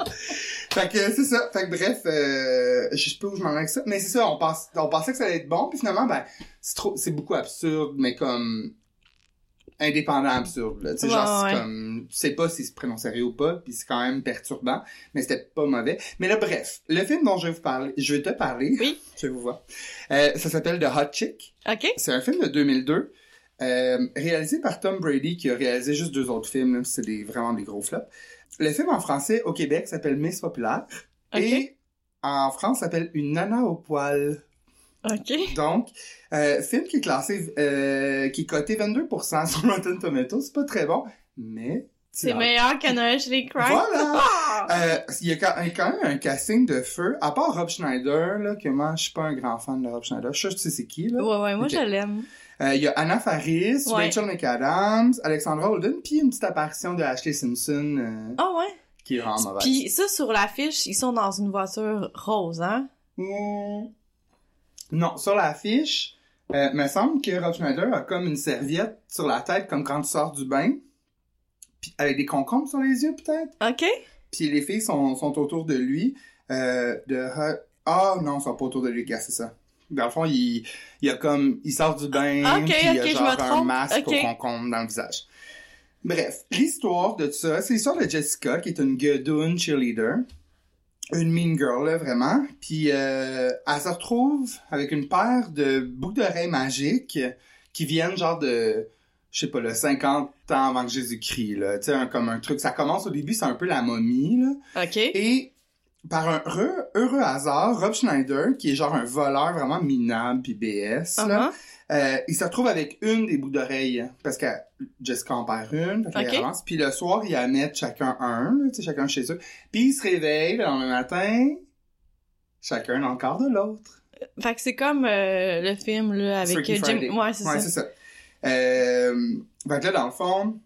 [SPEAKER 1] fait que c'est ça. Fait que bref, euh, je sais pas où je m'en vais avec ça. Mais c'est ça, on, pense, on pensait que ça allait être bon, puis finalement, ben, c'est trop, c'est beaucoup absurde, mais comme indépendant absurde. Là. Tu sais,
[SPEAKER 2] Ouais,
[SPEAKER 1] genre, c'est
[SPEAKER 2] ouais.
[SPEAKER 1] comme, tu sais pas s'il se sérieux ou pas, puis c'est quand même perturbant, mais c'était pas mauvais. Mais là, bref, le film dont je vais vous parler, je vais te parler,
[SPEAKER 2] Oui.
[SPEAKER 1] je vous vois, euh, ça s'appelle The Hot Chick.
[SPEAKER 2] Ok.
[SPEAKER 1] C'est un film de 2002, euh, réalisé par Tom Brady, qui a réalisé juste deux autres films. C'est des, vraiment des gros flops. Le film en français au Québec s'appelle Miss Populaire. Et en France s'appelle Une nana au poil.
[SPEAKER 2] Ok.
[SPEAKER 1] Donc, euh, film qui est classé, euh, qui est coté 22% sur Rotten Tomatoes. C'est pas très bon, mais...
[SPEAKER 2] C'est meilleur chez les Crime.
[SPEAKER 1] Voilà!
[SPEAKER 2] Ah!
[SPEAKER 1] Euh, il y a quand même un casting de feu, à part Rob Schneider, là, que moi, je suis pas un grand fan de Rob Schneider. Je sais, c'est qui, là.
[SPEAKER 2] Ouais, ouais, moi je l'aime.
[SPEAKER 1] Euh, Il y a Anna Faris,
[SPEAKER 2] Ouais.
[SPEAKER 1] Rachel McAdams, Alexandra Holden, puis une petite apparition de Ashley Simpson euh,
[SPEAKER 2] Ah ouais.
[SPEAKER 1] qui est vraiment mauvaise.
[SPEAKER 2] Puis ça, sur l'affiche, ils sont dans une voiture rose, hein?
[SPEAKER 1] Hmm. Non, sur l'affiche, euh, me semble que Rob Schneider a comme une serviette sur la tête, comme quand tu sors du bain, puis avec des concombres sur les yeux peut-être.
[SPEAKER 2] Ok.
[SPEAKER 1] Puis les filles sont, sont autour de lui. Euh, de ah non, ils sont pas autour de lui, gars, c'est ça. Dans le fond, il, il a comme il sort du bain,
[SPEAKER 2] Ok,
[SPEAKER 1] puis il a genre un masque
[SPEAKER 2] Ok.
[SPEAKER 1] au concombre dans le visage. Bref, l'histoire de ça, c'est l'histoire de Jessica, qui est une guedoune cheerleader. Une mean girl, là, vraiment. Puis euh, elle se retrouve avec une paire de boucles d'oreilles magiques qui viennent genre de, je sais pas, là, 50 ans avant que Jésus-Christ, là. Tu sais, comme un truc. Ça commence au début, c'est un peu la momie, là.
[SPEAKER 2] Ok.
[SPEAKER 1] Et par un heureux, heureux hasard, Rob Schneider, qui est genre un voleur vraiment minable puis BS, là,
[SPEAKER 2] Uh-huh.
[SPEAKER 1] Euh, il se retrouve avec une des bouts d'oreille, parce que Jessica en perd une, fait
[SPEAKER 2] Ok.
[SPEAKER 1] qu'il avance. Puis le soir, ils en mettent chacun un, là, chacun chez eux. Puis ils se réveillent le lendemain matin, chacun corps de l'autre.
[SPEAKER 2] Fait que c'est comme euh, le film, là, avec
[SPEAKER 1] Freaky
[SPEAKER 2] euh, Jim...
[SPEAKER 1] Friday.
[SPEAKER 2] Ouais, c'est
[SPEAKER 1] Ouais,
[SPEAKER 2] ça.
[SPEAKER 1] ça. Euh, fait que là, dans le fond,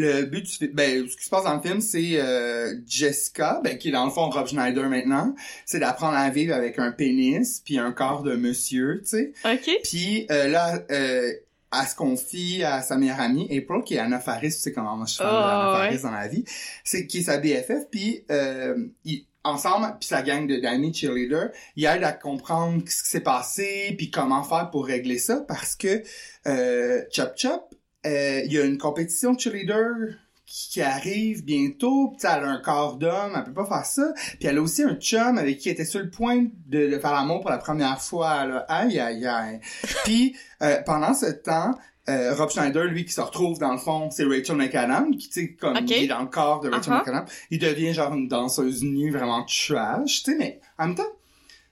[SPEAKER 1] le but du film, ben, ce qui se passe dans le film, c'est euh, Jessica, ben, qui est dans le fond Rob Schneider maintenant, c'est d'apprendre à vivre avec un pénis puis un corps de monsieur, tu sais.
[SPEAKER 2] OK.
[SPEAKER 1] Puis euh, là, euh, elle se confie à sa meilleure amie, April, qui est Anna Faris, tu sais comment moi je suis fan
[SPEAKER 2] Oh, ouais.
[SPEAKER 1] Faris dans la vie, c'est qui est sa BFF, puis euh, ils- ensemble, puis sa gang de d'amis cheerleaders, ils aident à comprendre ce qui s'est passé, puis comment faire pour régler ça, parce que euh, Chop Chop, il y a une compétition de cheerleader qui arrive bientôt, sais, elle a un corps d'homme, elle peut pas faire ça, puis elle a aussi un chum avec qui elle était sur le point de, de faire l'amour pour la première fois, là. Aïe, aïe, aïe. Puis, euh, pendant ce temps, euh, Rob Schneider, lui, qui se retrouve dans le fond, c'est Rachel McAdam, qui, tu sais, comme il est dans le corps de Rachel
[SPEAKER 2] Uh-huh.
[SPEAKER 1] McAdam. Il devient genre une danseuse nue vraiment trash, tu sais, mais en même temps,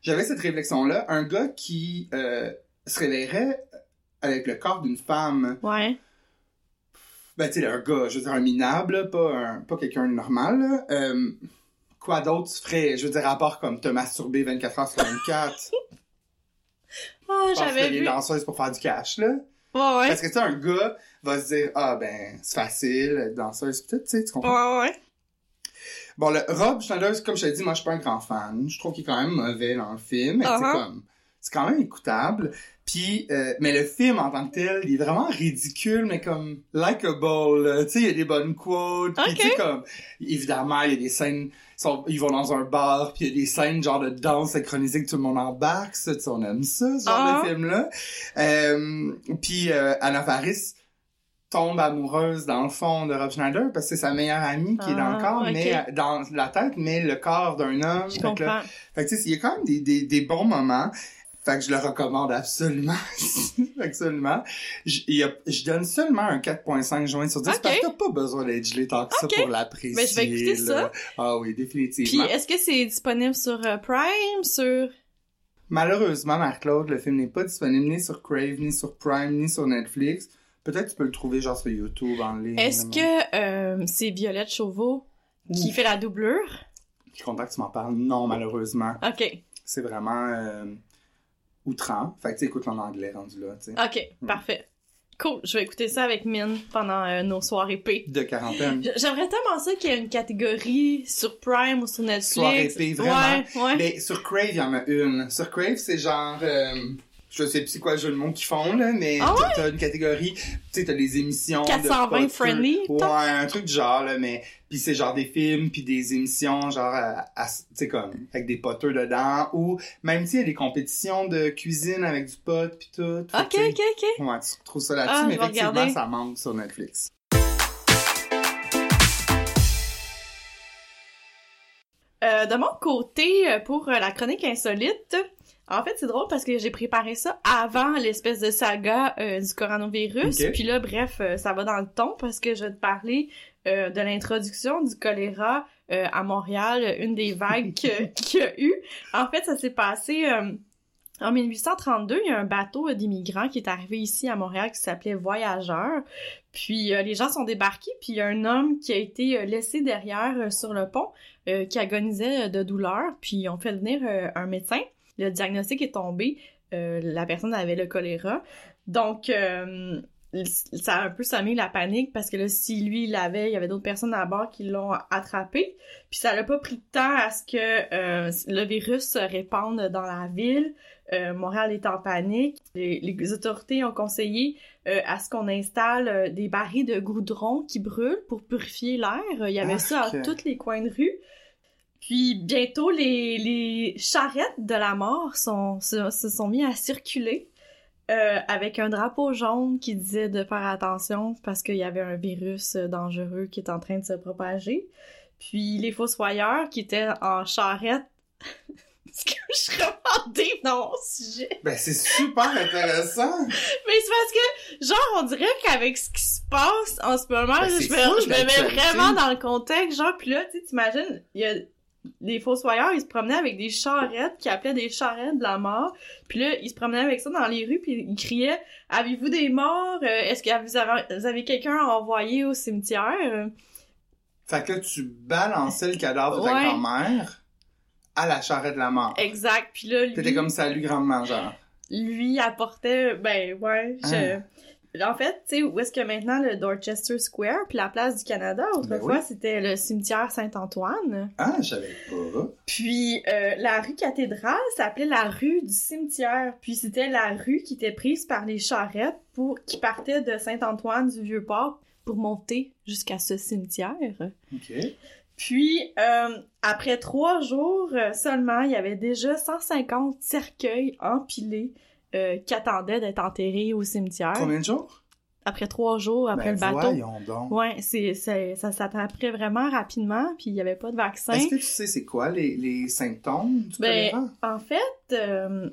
[SPEAKER 1] j'avais cette réflexion-là. Un gars qui euh, se réveillerait avec le corps d'une femme,
[SPEAKER 2] Ouais.
[SPEAKER 1] Ben, tu sais, un gars, je veux dire, un minable, là, pas, un, pas quelqu'un de normal, là. Euh, quoi d'autre tu ferais? Je veux dire, à part comme te masturber 24 heures sur 24.
[SPEAKER 2] Ah,
[SPEAKER 1] Je pense que
[SPEAKER 2] j'avais
[SPEAKER 1] les
[SPEAKER 2] vu.
[SPEAKER 1] danseuses pour faire du cash, là.
[SPEAKER 2] Ouais, ouais.
[SPEAKER 1] Parce que, tu sais, un gars va se dire, ah, ben, c'est facile, être danseuse, tout, tu sais, tu comprends?
[SPEAKER 2] Ouais, ouais.
[SPEAKER 1] Bon, le Rob Schneider, comme je te dis, moi, je suis pas un grand fan. Je trouve qu'il est quand même mauvais dans le film. sais,
[SPEAKER 2] Uh-huh.
[SPEAKER 1] comme, c'est quand même écoutable. Puis, euh, mais le film en tant que tel, il est vraiment ridicule, mais comme likable. Tu sais, il y a des bonnes quotes. Puis, tu sais, comme, évidemment, il y a des scènes, ils, sont- ils vont dans un bar, puis il y a des scènes genre de danse synchronisée que tout le monde embarque. Ça, tu sais, on aime ça, ce genre
[SPEAKER 2] Ah.
[SPEAKER 1] de film-là. Euh, puis, euh, Anna Faris tombe amoureuse dans le fond de Rob Schneider parce que c'est sa meilleure amie qui est dans le
[SPEAKER 2] Ah,
[SPEAKER 1] corps, mais dans la tête, mais le corps d'un homme.
[SPEAKER 2] Je
[SPEAKER 1] Fait que là-
[SPEAKER 2] comprends.
[SPEAKER 1] fait que tu sais, il y a quand même des, des, des bons moments. Fait que je le recommande absolument. absolument. Je, a- donne seulement un 4.5 joints sur 10
[SPEAKER 2] Ok.
[SPEAKER 1] parce que t'as pas besoin d'être gelé tant que ça pour l'apprécier.
[SPEAKER 2] Ben, je vais écouter
[SPEAKER 1] là.
[SPEAKER 2] ça.
[SPEAKER 1] Ah oui,
[SPEAKER 2] Puis,
[SPEAKER 1] définitivement.
[SPEAKER 2] est-ce que c'est disponible sur euh, Prime, sur...
[SPEAKER 1] Malheureusement, Marc-Claude, le film n'est pas disponible ni sur Crave, ni sur Prime, ni sur Netflix. Peut-être tu peux le trouver genre sur YouTube en ligne.
[SPEAKER 2] Est-ce
[SPEAKER 1] mais-
[SPEAKER 2] que euh, c'est Violette Chauveau qui fait la doublure?
[SPEAKER 1] Je suis content que tu m'en parles? Non, malheureusement.
[SPEAKER 2] OK.
[SPEAKER 1] C'est vraiment euh, outrant. Fait que tu sais, écoute en anglais rendu là, tu sais.
[SPEAKER 2] OK,
[SPEAKER 1] Hmm.
[SPEAKER 2] parfait. Cool, je vais écouter ça avec Mine pendant euh, nos soirées P.
[SPEAKER 1] De quarantaine.
[SPEAKER 2] J'aimerais tellement ça qu'il y ait une catégorie sur Prime ou sur Netflix.
[SPEAKER 1] Soirée P, vraiment.
[SPEAKER 2] Ouais, ouais.
[SPEAKER 1] Mais sur Crave, il y en a une. Sur Crave, c'est genre. euh, je sais plus c'est quoi le jeu de mots qu'ils font, là, mais
[SPEAKER 2] Ah
[SPEAKER 1] t'as- t'as une catégorie. Tu sais, t'as des émissions. de
[SPEAKER 2] 420
[SPEAKER 1] poker.
[SPEAKER 2] friendly,
[SPEAKER 1] Ouais, un truc du genre, là, mais. Puis c'est genre des films, puis des émissions, genre, tu sais, comme, avec des poteux dedans. Ou même, tu sais, il y a des compétitions de cuisine avec du pot, puis tout.
[SPEAKER 2] OK, OK, OK.
[SPEAKER 1] Ouais, tu trouves ça là-dessus,
[SPEAKER 2] Ah,
[SPEAKER 1] mais effectivement,
[SPEAKER 2] regarder.
[SPEAKER 1] ça manque sur Netflix.
[SPEAKER 2] Euh, de mon côté, euh, pour euh, la chronique insolite, en fait, c'est drôle parce que j'ai préparé ça avant l'espèce de saga euh, du coronavirus. Puis là, bref, euh, ça va dans le ton parce que je vais te parler euh, de l'introduction du choléra à Montréal, une des vagues qu'il y a eu. En fait, ça s'est passé en 1832. Il y a un bateau d'immigrants qui est arrivé ici à Montréal qui s'appelait Voyageur. Puis euh, les gens sont débarqués, puis il y a un homme qui a été laissé derrière euh, sur le pont euh, qui agonisait de douleur, puis ils ont fait venir un médecin. Le diagnostic est tombé, euh, la personne avait le choléra. Donc, euh, ça a un peu semé la panique parce que là, si lui il l'avait, il y avait d'autres personnes à bord qui l'ont attrapé. Puis ça n'a pas pris de temps à ce que euh, le virus se répande dans la ville. Euh, Montréal est en panique. Les, les autorités ont conseillé euh, à ce qu'on installe des barils de goudron qui brûlent pour purifier l'air. Il y avait ça à tous les coins de rue. Puis bientôt, les, les charrettes de la mort sont, se, se sont mis à circuler euh, avec un drapeau jaune qui disait de faire attention parce qu'il y avait un virus dangereux qui est en train de se propager. Puis les fossoyeurs qui étaient en charrette. Est-ce que je suis vraiment deep dans mon sujet?
[SPEAKER 1] Ben, c'est super intéressant!
[SPEAKER 2] Mais c'est parce que, genre, on dirait qu'avec ce qui se passe en ce moment,
[SPEAKER 1] Ben,
[SPEAKER 2] je me,
[SPEAKER 1] fou,
[SPEAKER 2] je me mets vraiment dans le contexte, genre, pis là, tu sais, t'imagines, il y a les fossoyeurs, ils se promenaient avec des charrettes qui appelaient des charrettes de la mort. Puis là, ils se promenaient avec ça dans les rues, puis ils criaient « Avez-vous des morts? Euh, Est-ce que vous avez, quelqu'un à envoyer au cimetière? »
[SPEAKER 1] Fait que là, tu balançais le cadavre de ta
[SPEAKER 2] Ouais.
[SPEAKER 1] grand-mère à la charrette de la mort.
[SPEAKER 2] Exact. Puis là, lui,
[SPEAKER 1] T'étais comme salut grandement genre.
[SPEAKER 2] lui apportait... Ben, ouais, je... En fait, tu sais, où est-ce que maintenant le Dorchester Square, puis la place du Canada, autrefois,
[SPEAKER 1] Ben oui.
[SPEAKER 2] c'était le cimetière Saint-Antoine.
[SPEAKER 1] Ah, je savais pas.
[SPEAKER 2] Puis euh, la rue cathédrale s'appelait la rue du cimetière. Puis c'était la rue qui était prise par les charrettes pour qui partaient de Saint-Antoine du Vieux-Port pour monter jusqu'à ce cimetière.
[SPEAKER 1] OK.
[SPEAKER 2] Puis euh, après trois jours euh, seulement, il y avait déjà 150 cercueils empilés euh, qui attendaient d'être enterrés au cimetière.
[SPEAKER 1] Combien de jours?
[SPEAKER 2] Après trois jours après
[SPEAKER 1] ben,
[SPEAKER 2] le bateau.
[SPEAKER 1] voyons donc.
[SPEAKER 2] Ouais, c'est, c'est- ça s'attraperait vraiment rapidement, puis il y avait pas de vaccin.
[SPEAKER 1] Est-ce que tu sais c'est quoi les, les symptômes du
[SPEAKER 2] Ben? En fait, euh,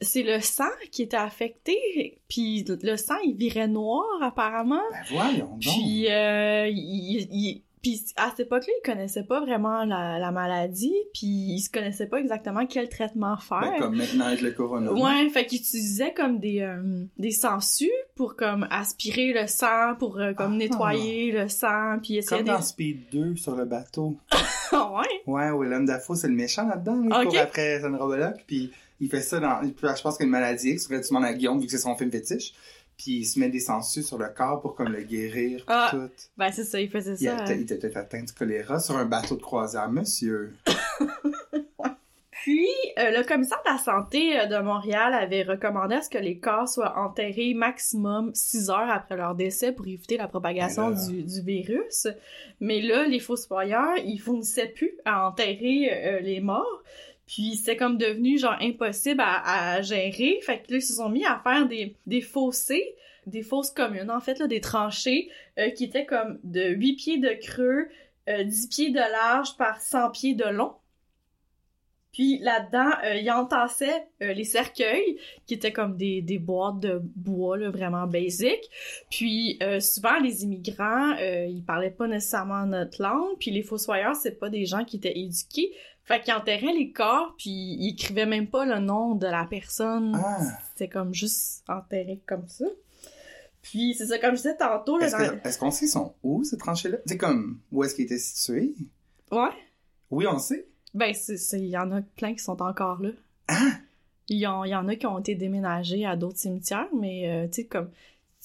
[SPEAKER 2] c'est le sang qui était affecté, puis le sang, il virait noir, apparemment.
[SPEAKER 1] Ben voyons donc.
[SPEAKER 2] Puis, euh, il, il- puis à cette époque-là, il connaissait pas vraiment la, la maladie, puis il se connaissait pas exactement quel traitement faire.
[SPEAKER 1] Ben, comme maintenant avec le corona.
[SPEAKER 2] Ouais, fait qu'il utilisait comme des, euh, des sangsues pour comme aspirer le sang, pour euh, comme
[SPEAKER 1] Ah.
[SPEAKER 2] nettoyer le sang, puis essayer
[SPEAKER 1] Comme
[SPEAKER 2] de...
[SPEAKER 1] dans Speed 2 sur le bateau.
[SPEAKER 2] ouais.
[SPEAKER 1] Ouais, Willem Dafoe, c'est le méchant là-dedans. Il
[SPEAKER 2] Ok.
[SPEAKER 1] court après Sandra Bullock, puis il fait ça dans... Je pense qu'il y a une maladie que tu demandes à Guillaume, vu que c'est son film fétiche. Puis il se met des sangsues sur le corps pour comme le guérir,
[SPEAKER 2] Ah,
[SPEAKER 1] tout.
[SPEAKER 2] Ben c'est ça, il faisait
[SPEAKER 1] Il
[SPEAKER 2] ça.
[SPEAKER 1] était, il était peut-être atteint du choléra sur un bateau de croisière, monsieur.
[SPEAKER 2] Puis, euh, le commissaire de la santé euh, de Montréal avait recommandé à ce que les corps soient enterrés maximum 6 heures après leur décès pour éviter la propagation
[SPEAKER 1] là.
[SPEAKER 2] du, du virus. Mais là, les fossoyeurs, ils fournissaient plus à enterrer euh, les morts. Puis c'est comme devenu genre impossible à, gérer. Fait que là, ils se sont mis à faire des, fossés, des fosses communes, en fait, des tranchées euh, qui étaient comme de 8 pieds de creux, euh, 10 pieds de large par 100 pieds de long. Puis là-dedans, euh, ils entassaient euh, les cercueils, qui étaient comme des, des boîtes de bois, vraiment basic. Puis euh, souvent, les immigrants, euh, ils parlaient pas nécessairement notre langue. Puis les fossoyeurs, c'est pas des gens qui étaient éduqués. Fait qu'ils enterraient les corps, puis ils écrivaient même pas le nom de la personne.
[SPEAKER 1] Ah.
[SPEAKER 2] C'était comme juste enterré comme ça. Puis c'est ça, comme je disais tantôt,
[SPEAKER 1] Est-ce
[SPEAKER 2] dans...
[SPEAKER 1] est-ce qu'on sait sont où, ces tranchées-là? C'est comme, où est-ce qu'ils étaient situés?
[SPEAKER 2] Ouais.
[SPEAKER 1] Oui, on sait.
[SPEAKER 2] Ben, il y en a plein qui sont encore là.
[SPEAKER 1] Ah!
[SPEAKER 2] Il y, en, il y en a qui ont été déménagés à d'autres cimetières, mais euh, tu sais, comme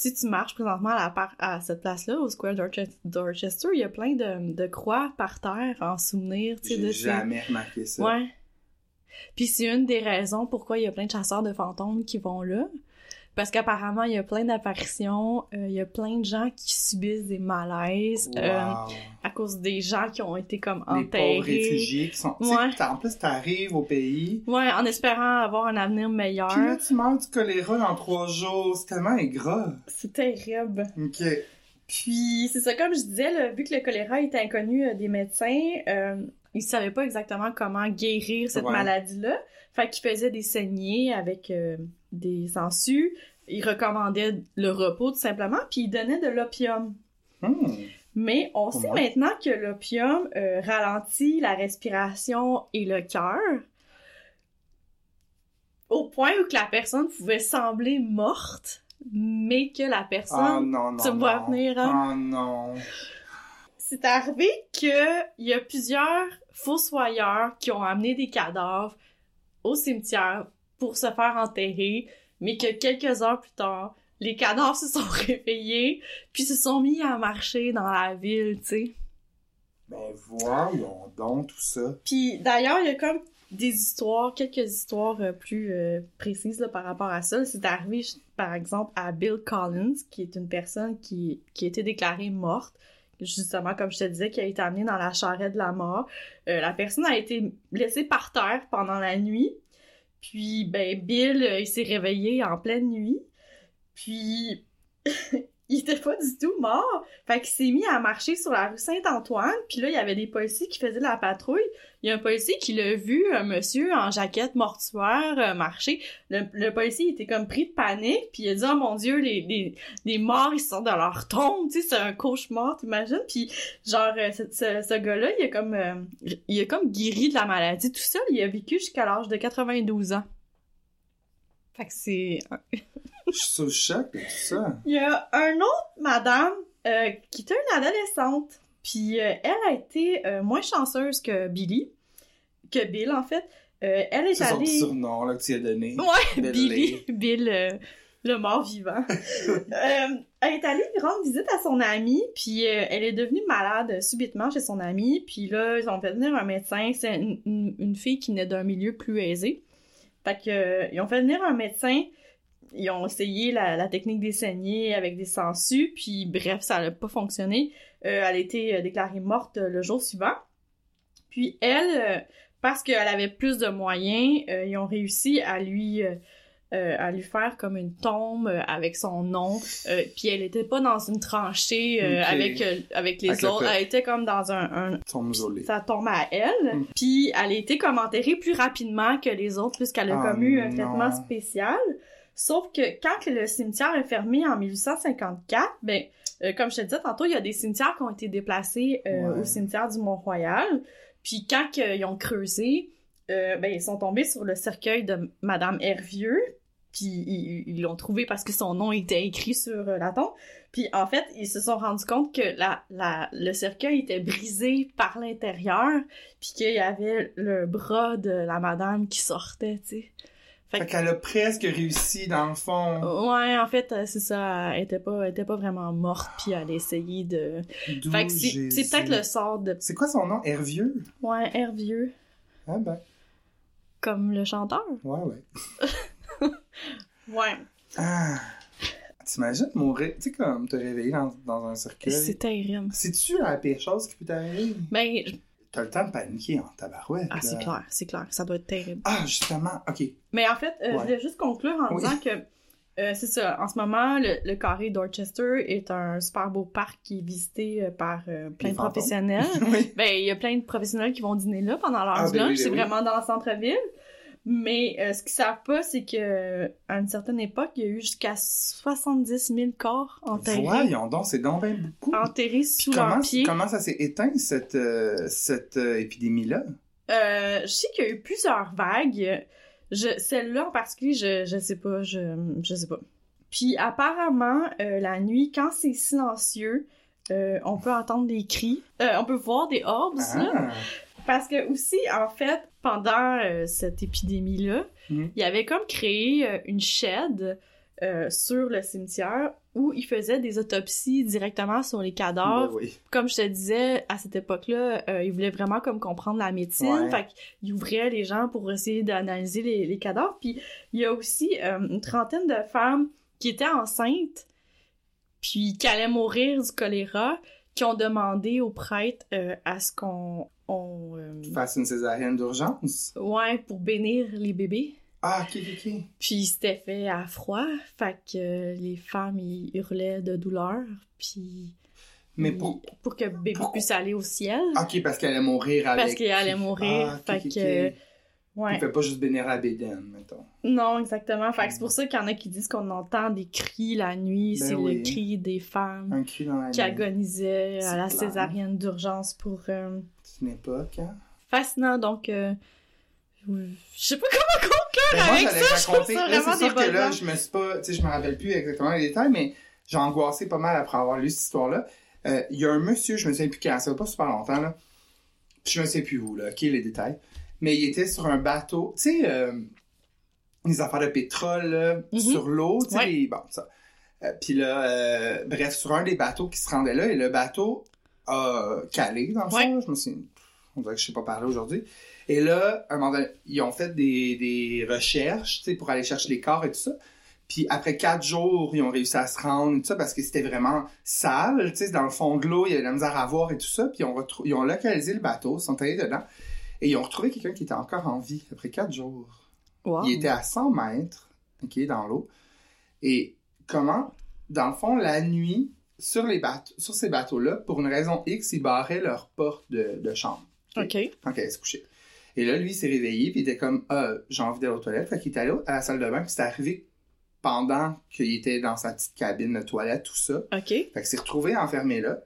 [SPEAKER 2] si tu marches présentement à, la par- à cette place-là, au Square Dorche- Dorchester, il y a plein de, de croix par terre en souvenir,
[SPEAKER 1] J'ai jamais remarqué ça.
[SPEAKER 2] Ouais. Puis c'est une des raisons pourquoi il y a plein de chasseurs de fantômes qui vont là. Parce qu'apparemment, il y a plein d'apparitions, euh, il y a plein de gens qui subissent des malaises euh, à cause des gens qui ont été comme enterrés.
[SPEAKER 1] pauvres réfugiés qui sont...
[SPEAKER 2] Ouais.
[SPEAKER 1] En plus, t'arrives au pays,
[SPEAKER 2] Ouais, en espérant avoir un avenir meilleur.
[SPEAKER 1] puis là, tu meurs du choléra dans trois jours. C'est tellement ingrat.
[SPEAKER 2] C'est terrible.
[SPEAKER 1] OK.
[SPEAKER 2] Puis, c'est ça, comme je disais, là, vu que le choléra était inconnu euh, des médecins, euh, ils savaient pas exactement comment guérir cette
[SPEAKER 1] Ouais.
[SPEAKER 2] maladie-là. Fait qu'ils faisaient des saignées avec euh, des sangsues. Ils recommandaient le repos, tout simplement, puis ils donnaient de l'opium.
[SPEAKER 1] Hmm.
[SPEAKER 2] Mais on sait
[SPEAKER 1] Ouais.
[SPEAKER 2] maintenant que l'opium euh, ralentit la respiration et le cœur au point où que la personne pouvait sembler morte, mais que la
[SPEAKER 1] Oh
[SPEAKER 2] personne...
[SPEAKER 1] non, non,
[SPEAKER 2] tu me vois venir, hein?
[SPEAKER 1] Oh non.
[SPEAKER 2] C'est arrivé que il y a plusieurs fossoyeurs qui ont amené des cadavres au cimetière pour se faire enterrer, mais que quelques heures plus tard, les cadavres se sont réveillés puis se sont mis à marcher dans la ville, tu sais.
[SPEAKER 1] Ben voyons donc tout ça.
[SPEAKER 2] Puis d'ailleurs, il y a comme des histoires, quelques histoires euh, plus euh, précises là, par rapport à ça. C'est arrivé, par exemple, à Bill Collins, qui est une personne qui, qui a été déclarée morte, justement, comme je te disais, qui a été amenée dans la charrette de la mort. Euh, la personne a été laissée par terre pendant la nuit. Puis, ben, Bill, euh, il s'est réveillé en pleine nuit. Puis, il était pas du tout mort. Fait qu'il s'est mis à marcher sur la rue Saint-Antoine, puis là, il y avait des policiers qui faisaient la patrouille. Il y a un policier qui l'a vu, un monsieur en jaquette mortuaire, euh, marcher. Le, policier était comme pris de panique, puis il a dit « Oh mon Dieu, les, les, morts, ils sont dans leur tombe, tu sais, c'est un cauchemar, t'imagines? » Puis genre, euh, ce, ce, ce gars-là, il a comme euh, il a comme guéri de la maladie tout seul. Il a vécu jusqu'à l'âge de 92 ans. Fait que c'est...
[SPEAKER 1] Je suis sous le choc de tout ça.
[SPEAKER 2] Il y a un autre madame euh, qui était une adolescente. Puis euh, elle a été euh, moins chanceuse que Billy, que Bill en fait. Elle est
[SPEAKER 1] C'est son
[SPEAKER 2] allée.
[SPEAKER 1] surnom là, que tu as donné.
[SPEAKER 2] Ouais,
[SPEAKER 1] Billy.
[SPEAKER 2] Billy, Bill, le mort vivant. Elle est allée rendre visite à son amie, puis elle est devenue malade subitement chez son amie, puis là, ils ont fait venir un médecin. C'est une, une- une fille qui naît d'un milieu plus aisé. Fait que, ils ont fait venir un médecin, ils ont essayé la, la technique des saignées avec des sangsues, puis bref, ça n'a pas fonctionné. Euh, elle a été euh, déclarée morte euh, le jour suivant. Puis elle, parce qu'elle avait plus de moyens, euh, ils ont réussi à lui euh, à lui faire comme une tombe avec son nom. Euh, puis elle était pas dans une tranchée avec avec les
[SPEAKER 1] Avec
[SPEAKER 2] autres. Elle était comme dans un, un
[SPEAKER 1] mausolée.
[SPEAKER 2] ça tombe à elle.
[SPEAKER 1] Mm.
[SPEAKER 2] Puis elle a été comme enterrée plus rapidement que les autres puisqu'elle a
[SPEAKER 1] Ah,
[SPEAKER 2] comme eu un traitement spécial. Sauf que quand le cimetière est fermé en 1854, ben euh, comme je te disais tantôt, il y a des cimetières qui ont été déplacés euh,
[SPEAKER 1] Ouais.
[SPEAKER 2] au cimetière du Mont-Royal. Puis quand ils ont creusé, euh, ben ils sont tombés sur le cercueil de Madame Hervieux. Puis ils l'ont trouvé parce que son nom était écrit sur la tombe. Puis en fait, ils se sont rendus compte que la, la, le cercueil était brisé par l'intérieur, puis qu'il y avait le bras de la madame qui sortait, tu sais. Fait
[SPEAKER 1] Fait
[SPEAKER 2] que-
[SPEAKER 1] qu'elle a presque réussi dans le fond.
[SPEAKER 2] Ouais, en fait, euh, c'est ça, elle était pas, elle était pas vraiment morte, puis elle a essayé de... Fait que c'est peut-être le sort de...
[SPEAKER 1] C'est quoi son nom? Hervieux?
[SPEAKER 2] Ouais, Hervieux,
[SPEAKER 1] Ah ben,
[SPEAKER 2] comme le chanteur.
[SPEAKER 1] ouais, ouais.
[SPEAKER 2] Ouais,
[SPEAKER 1] Ah! T'imagines mourir, tu sais, comme te réveiller dans, dans un cercueil.
[SPEAKER 2] c'est terrible.
[SPEAKER 1] C'est-tu la pire chose qui peut t'arriver?
[SPEAKER 2] Ben,
[SPEAKER 1] T'as le temps de paniquer en tabarouette.
[SPEAKER 2] ah, c'est clair, c'est clair, ça doit être terrible.
[SPEAKER 1] Ah, justement, ok.
[SPEAKER 2] Mais en fait, euh,
[SPEAKER 1] Ouais.
[SPEAKER 2] je voulais juste conclure en
[SPEAKER 1] Oui.
[SPEAKER 2] disant que euh, c'est ça. En ce moment, le, le carré Dorchester est un super beau parc qui est visité euh, par euh, plein
[SPEAKER 1] Les
[SPEAKER 2] de
[SPEAKER 1] fantômes.
[SPEAKER 2] professionnels.
[SPEAKER 1] oui.
[SPEAKER 2] ben, il y a plein de professionnels qui vont dîner là pendant leur
[SPEAKER 1] Ah, ben
[SPEAKER 2] lunch.
[SPEAKER 1] oui, ben
[SPEAKER 2] c'est
[SPEAKER 1] oui.
[SPEAKER 2] vraiment dans le centre-ville. Mais euh, ce qu'ils savent pas, c'est que à une certaine époque, il y a eu jusqu'à 70 000 corps enterrés,
[SPEAKER 1] Voyons donc, c'est donc bien beaucoup.
[SPEAKER 2] enterrés sous
[SPEAKER 1] comment,
[SPEAKER 2] leurs pieds.
[SPEAKER 1] comment ça s'est éteint, cette, euh, cette euh, épidémie-là?
[SPEAKER 2] Je sais qu'il y a eu plusieurs vagues. Je, celle-là en particulier, je, je sais pas, je, je sais pas. Puis apparemment, la nuit, quand c'est silencieux, on peut entendre des cris. On peut voir des orbs, là. Parce que aussi, en fait, pendant euh, cette épidémie-là,
[SPEAKER 1] Mhm.
[SPEAKER 2] il avait comme créé euh, une shed euh, sur le cimetière où ils faisaient des autopsies directement sur les cadavres
[SPEAKER 1] oui.
[SPEAKER 2] comme je te disais, à cette époque-là, euh, ils voulaient vraiment comme comprendre la médecine.
[SPEAKER 1] Ouais.
[SPEAKER 2] Fait qu'ils ouvraient les gens pour essayer d'analyser les, les cadavres. Puis il y a aussi euh, une trentaine de femmes qui étaient enceintes, puis qui allaient mourir du choléra, qui ont demandé aux prêtres euh, à ce qu'on... On, euh,
[SPEAKER 1] Face une césarienne d'urgence?
[SPEAKER 2] ouais, pour bénir les bébés.
[SPEAKER 1] Ah, ok, ok, ok.
[SPEAKER 2] Puis c'était fait à froid, fait que euh, les femmes, ils hurlaient de douleur, puis...
[SPEAKER 1] Mais pour...
[SPEAKER 2] pour que le bébé
[SPEAKER 1] pour-
[SPEAKER 2] puisse aller au ciel.
[SPEAKER 1] Ok, parce qu'elle allait mourir avec...
[SPEAKER 2] Parce qu'il allait mourir.
[SPEAKER 1] Ah,
[SPEAKER 2] fait que.
[SPEAKER 1] Il
[SPEAKER 2] Ouais.
[SPEAKER 1] fait pas juste bénir à Béden, mettons.
[SPEAKER 2] Non, exactement. Fait que c'est pour ça qu'il y en a qui disent qu'on entend des cris la nuit.
[SPEAKER 1] Ben
[SPEAKER 2] c'est
[SPEAKER 1] oui.
[SPEAKER 2] le cri des femmes
[SPEAKER 1] Un cri dans la
[SPEAKER 2] qui agonisaient à la
[SPEAKER 1] clair.
[SPEAKER 2] césarienne d'urgence pour. euh,
[SPEAKER 1] C'est une époque, hein?
[SPEAKER 2] Fascinant, donc. euh, Je sais pas comment conclure
[SPEAKER 1] Ben, moi,
[SPEAKER 2] avec
[SPEAKER 1] j'allais
[SPEAKER 2] ça. Je
[SPEAKER 1] raconter. Là,
[SPEAKER 2] vraiment
[SPEAKER 1] c'est sûr que là, je me suis pas. Tu sais, je me rappelle plus exactement les détails, mais j'ai angoissé pas mal après avoir lu cette histoire-là. Euh, Il y a un monsieur, je me souviens plus quand, ça va pas super longtemps, là. Puis je me sais plus où, là, ok, les détails. Mais il était sur un bateau, tu sais, euh, les affaires de pétrole, là,
[SPEAKER 2] Mhm.
[SPEAKER 1] sur l'eau, tu sais,
[SPEAKER 2] Ouais.
[SPEAKER 1] les- bon, ça. Euh, puis là, euh, bref, sur un des bateaux qui se rendait là, et le bateau a calé, dans le fond,
[SPEAKER 2] Ouais.
[SPEAKER 1] là, je me suis... On dirait que je sais pas parler aujourd'hui. Et là, à un moment donné, ils ont fait des, des recherches, pour aller chercher les corps et tout ça. Puis après quatre jours, ils ont réussi à se rendre et tout ça parce que c'était vraiment sale, tu sais, dans le fond de l'eau, il y avait de la misère à voir et tout ça. Puis ils ont, ils ont localisé le bateau, ils sont allés dedans et ils ont retrouvé quelqu'un qui était encore en vie après quatre jours.
[SPEAKER 2] Wow.
[SPEAKER 1] Il était à 100 mètres, ok, dans l'eau. Et comment, dans le fond, la nuit, sur, les bateaux, sur ces bateaux-là, pour une raison X, ils barraient leur porte de, de chambre
[SPEAKER 2] OK.
[SPEAKER 1] quand elle se coucher. Et là, lui, il s'est réveillé, puis il était comme, ah, j'ai envie d'aller aux toilettes. Fait qu'il est allé à la salle de bain, puis c'est arrivé pendant qu'il était dans sa petite cabine de toilette, tout ça.
[SPEAKER 2] OK.
[SPEAKER 1] Fait qu'il s'est retrouvé enfermé là.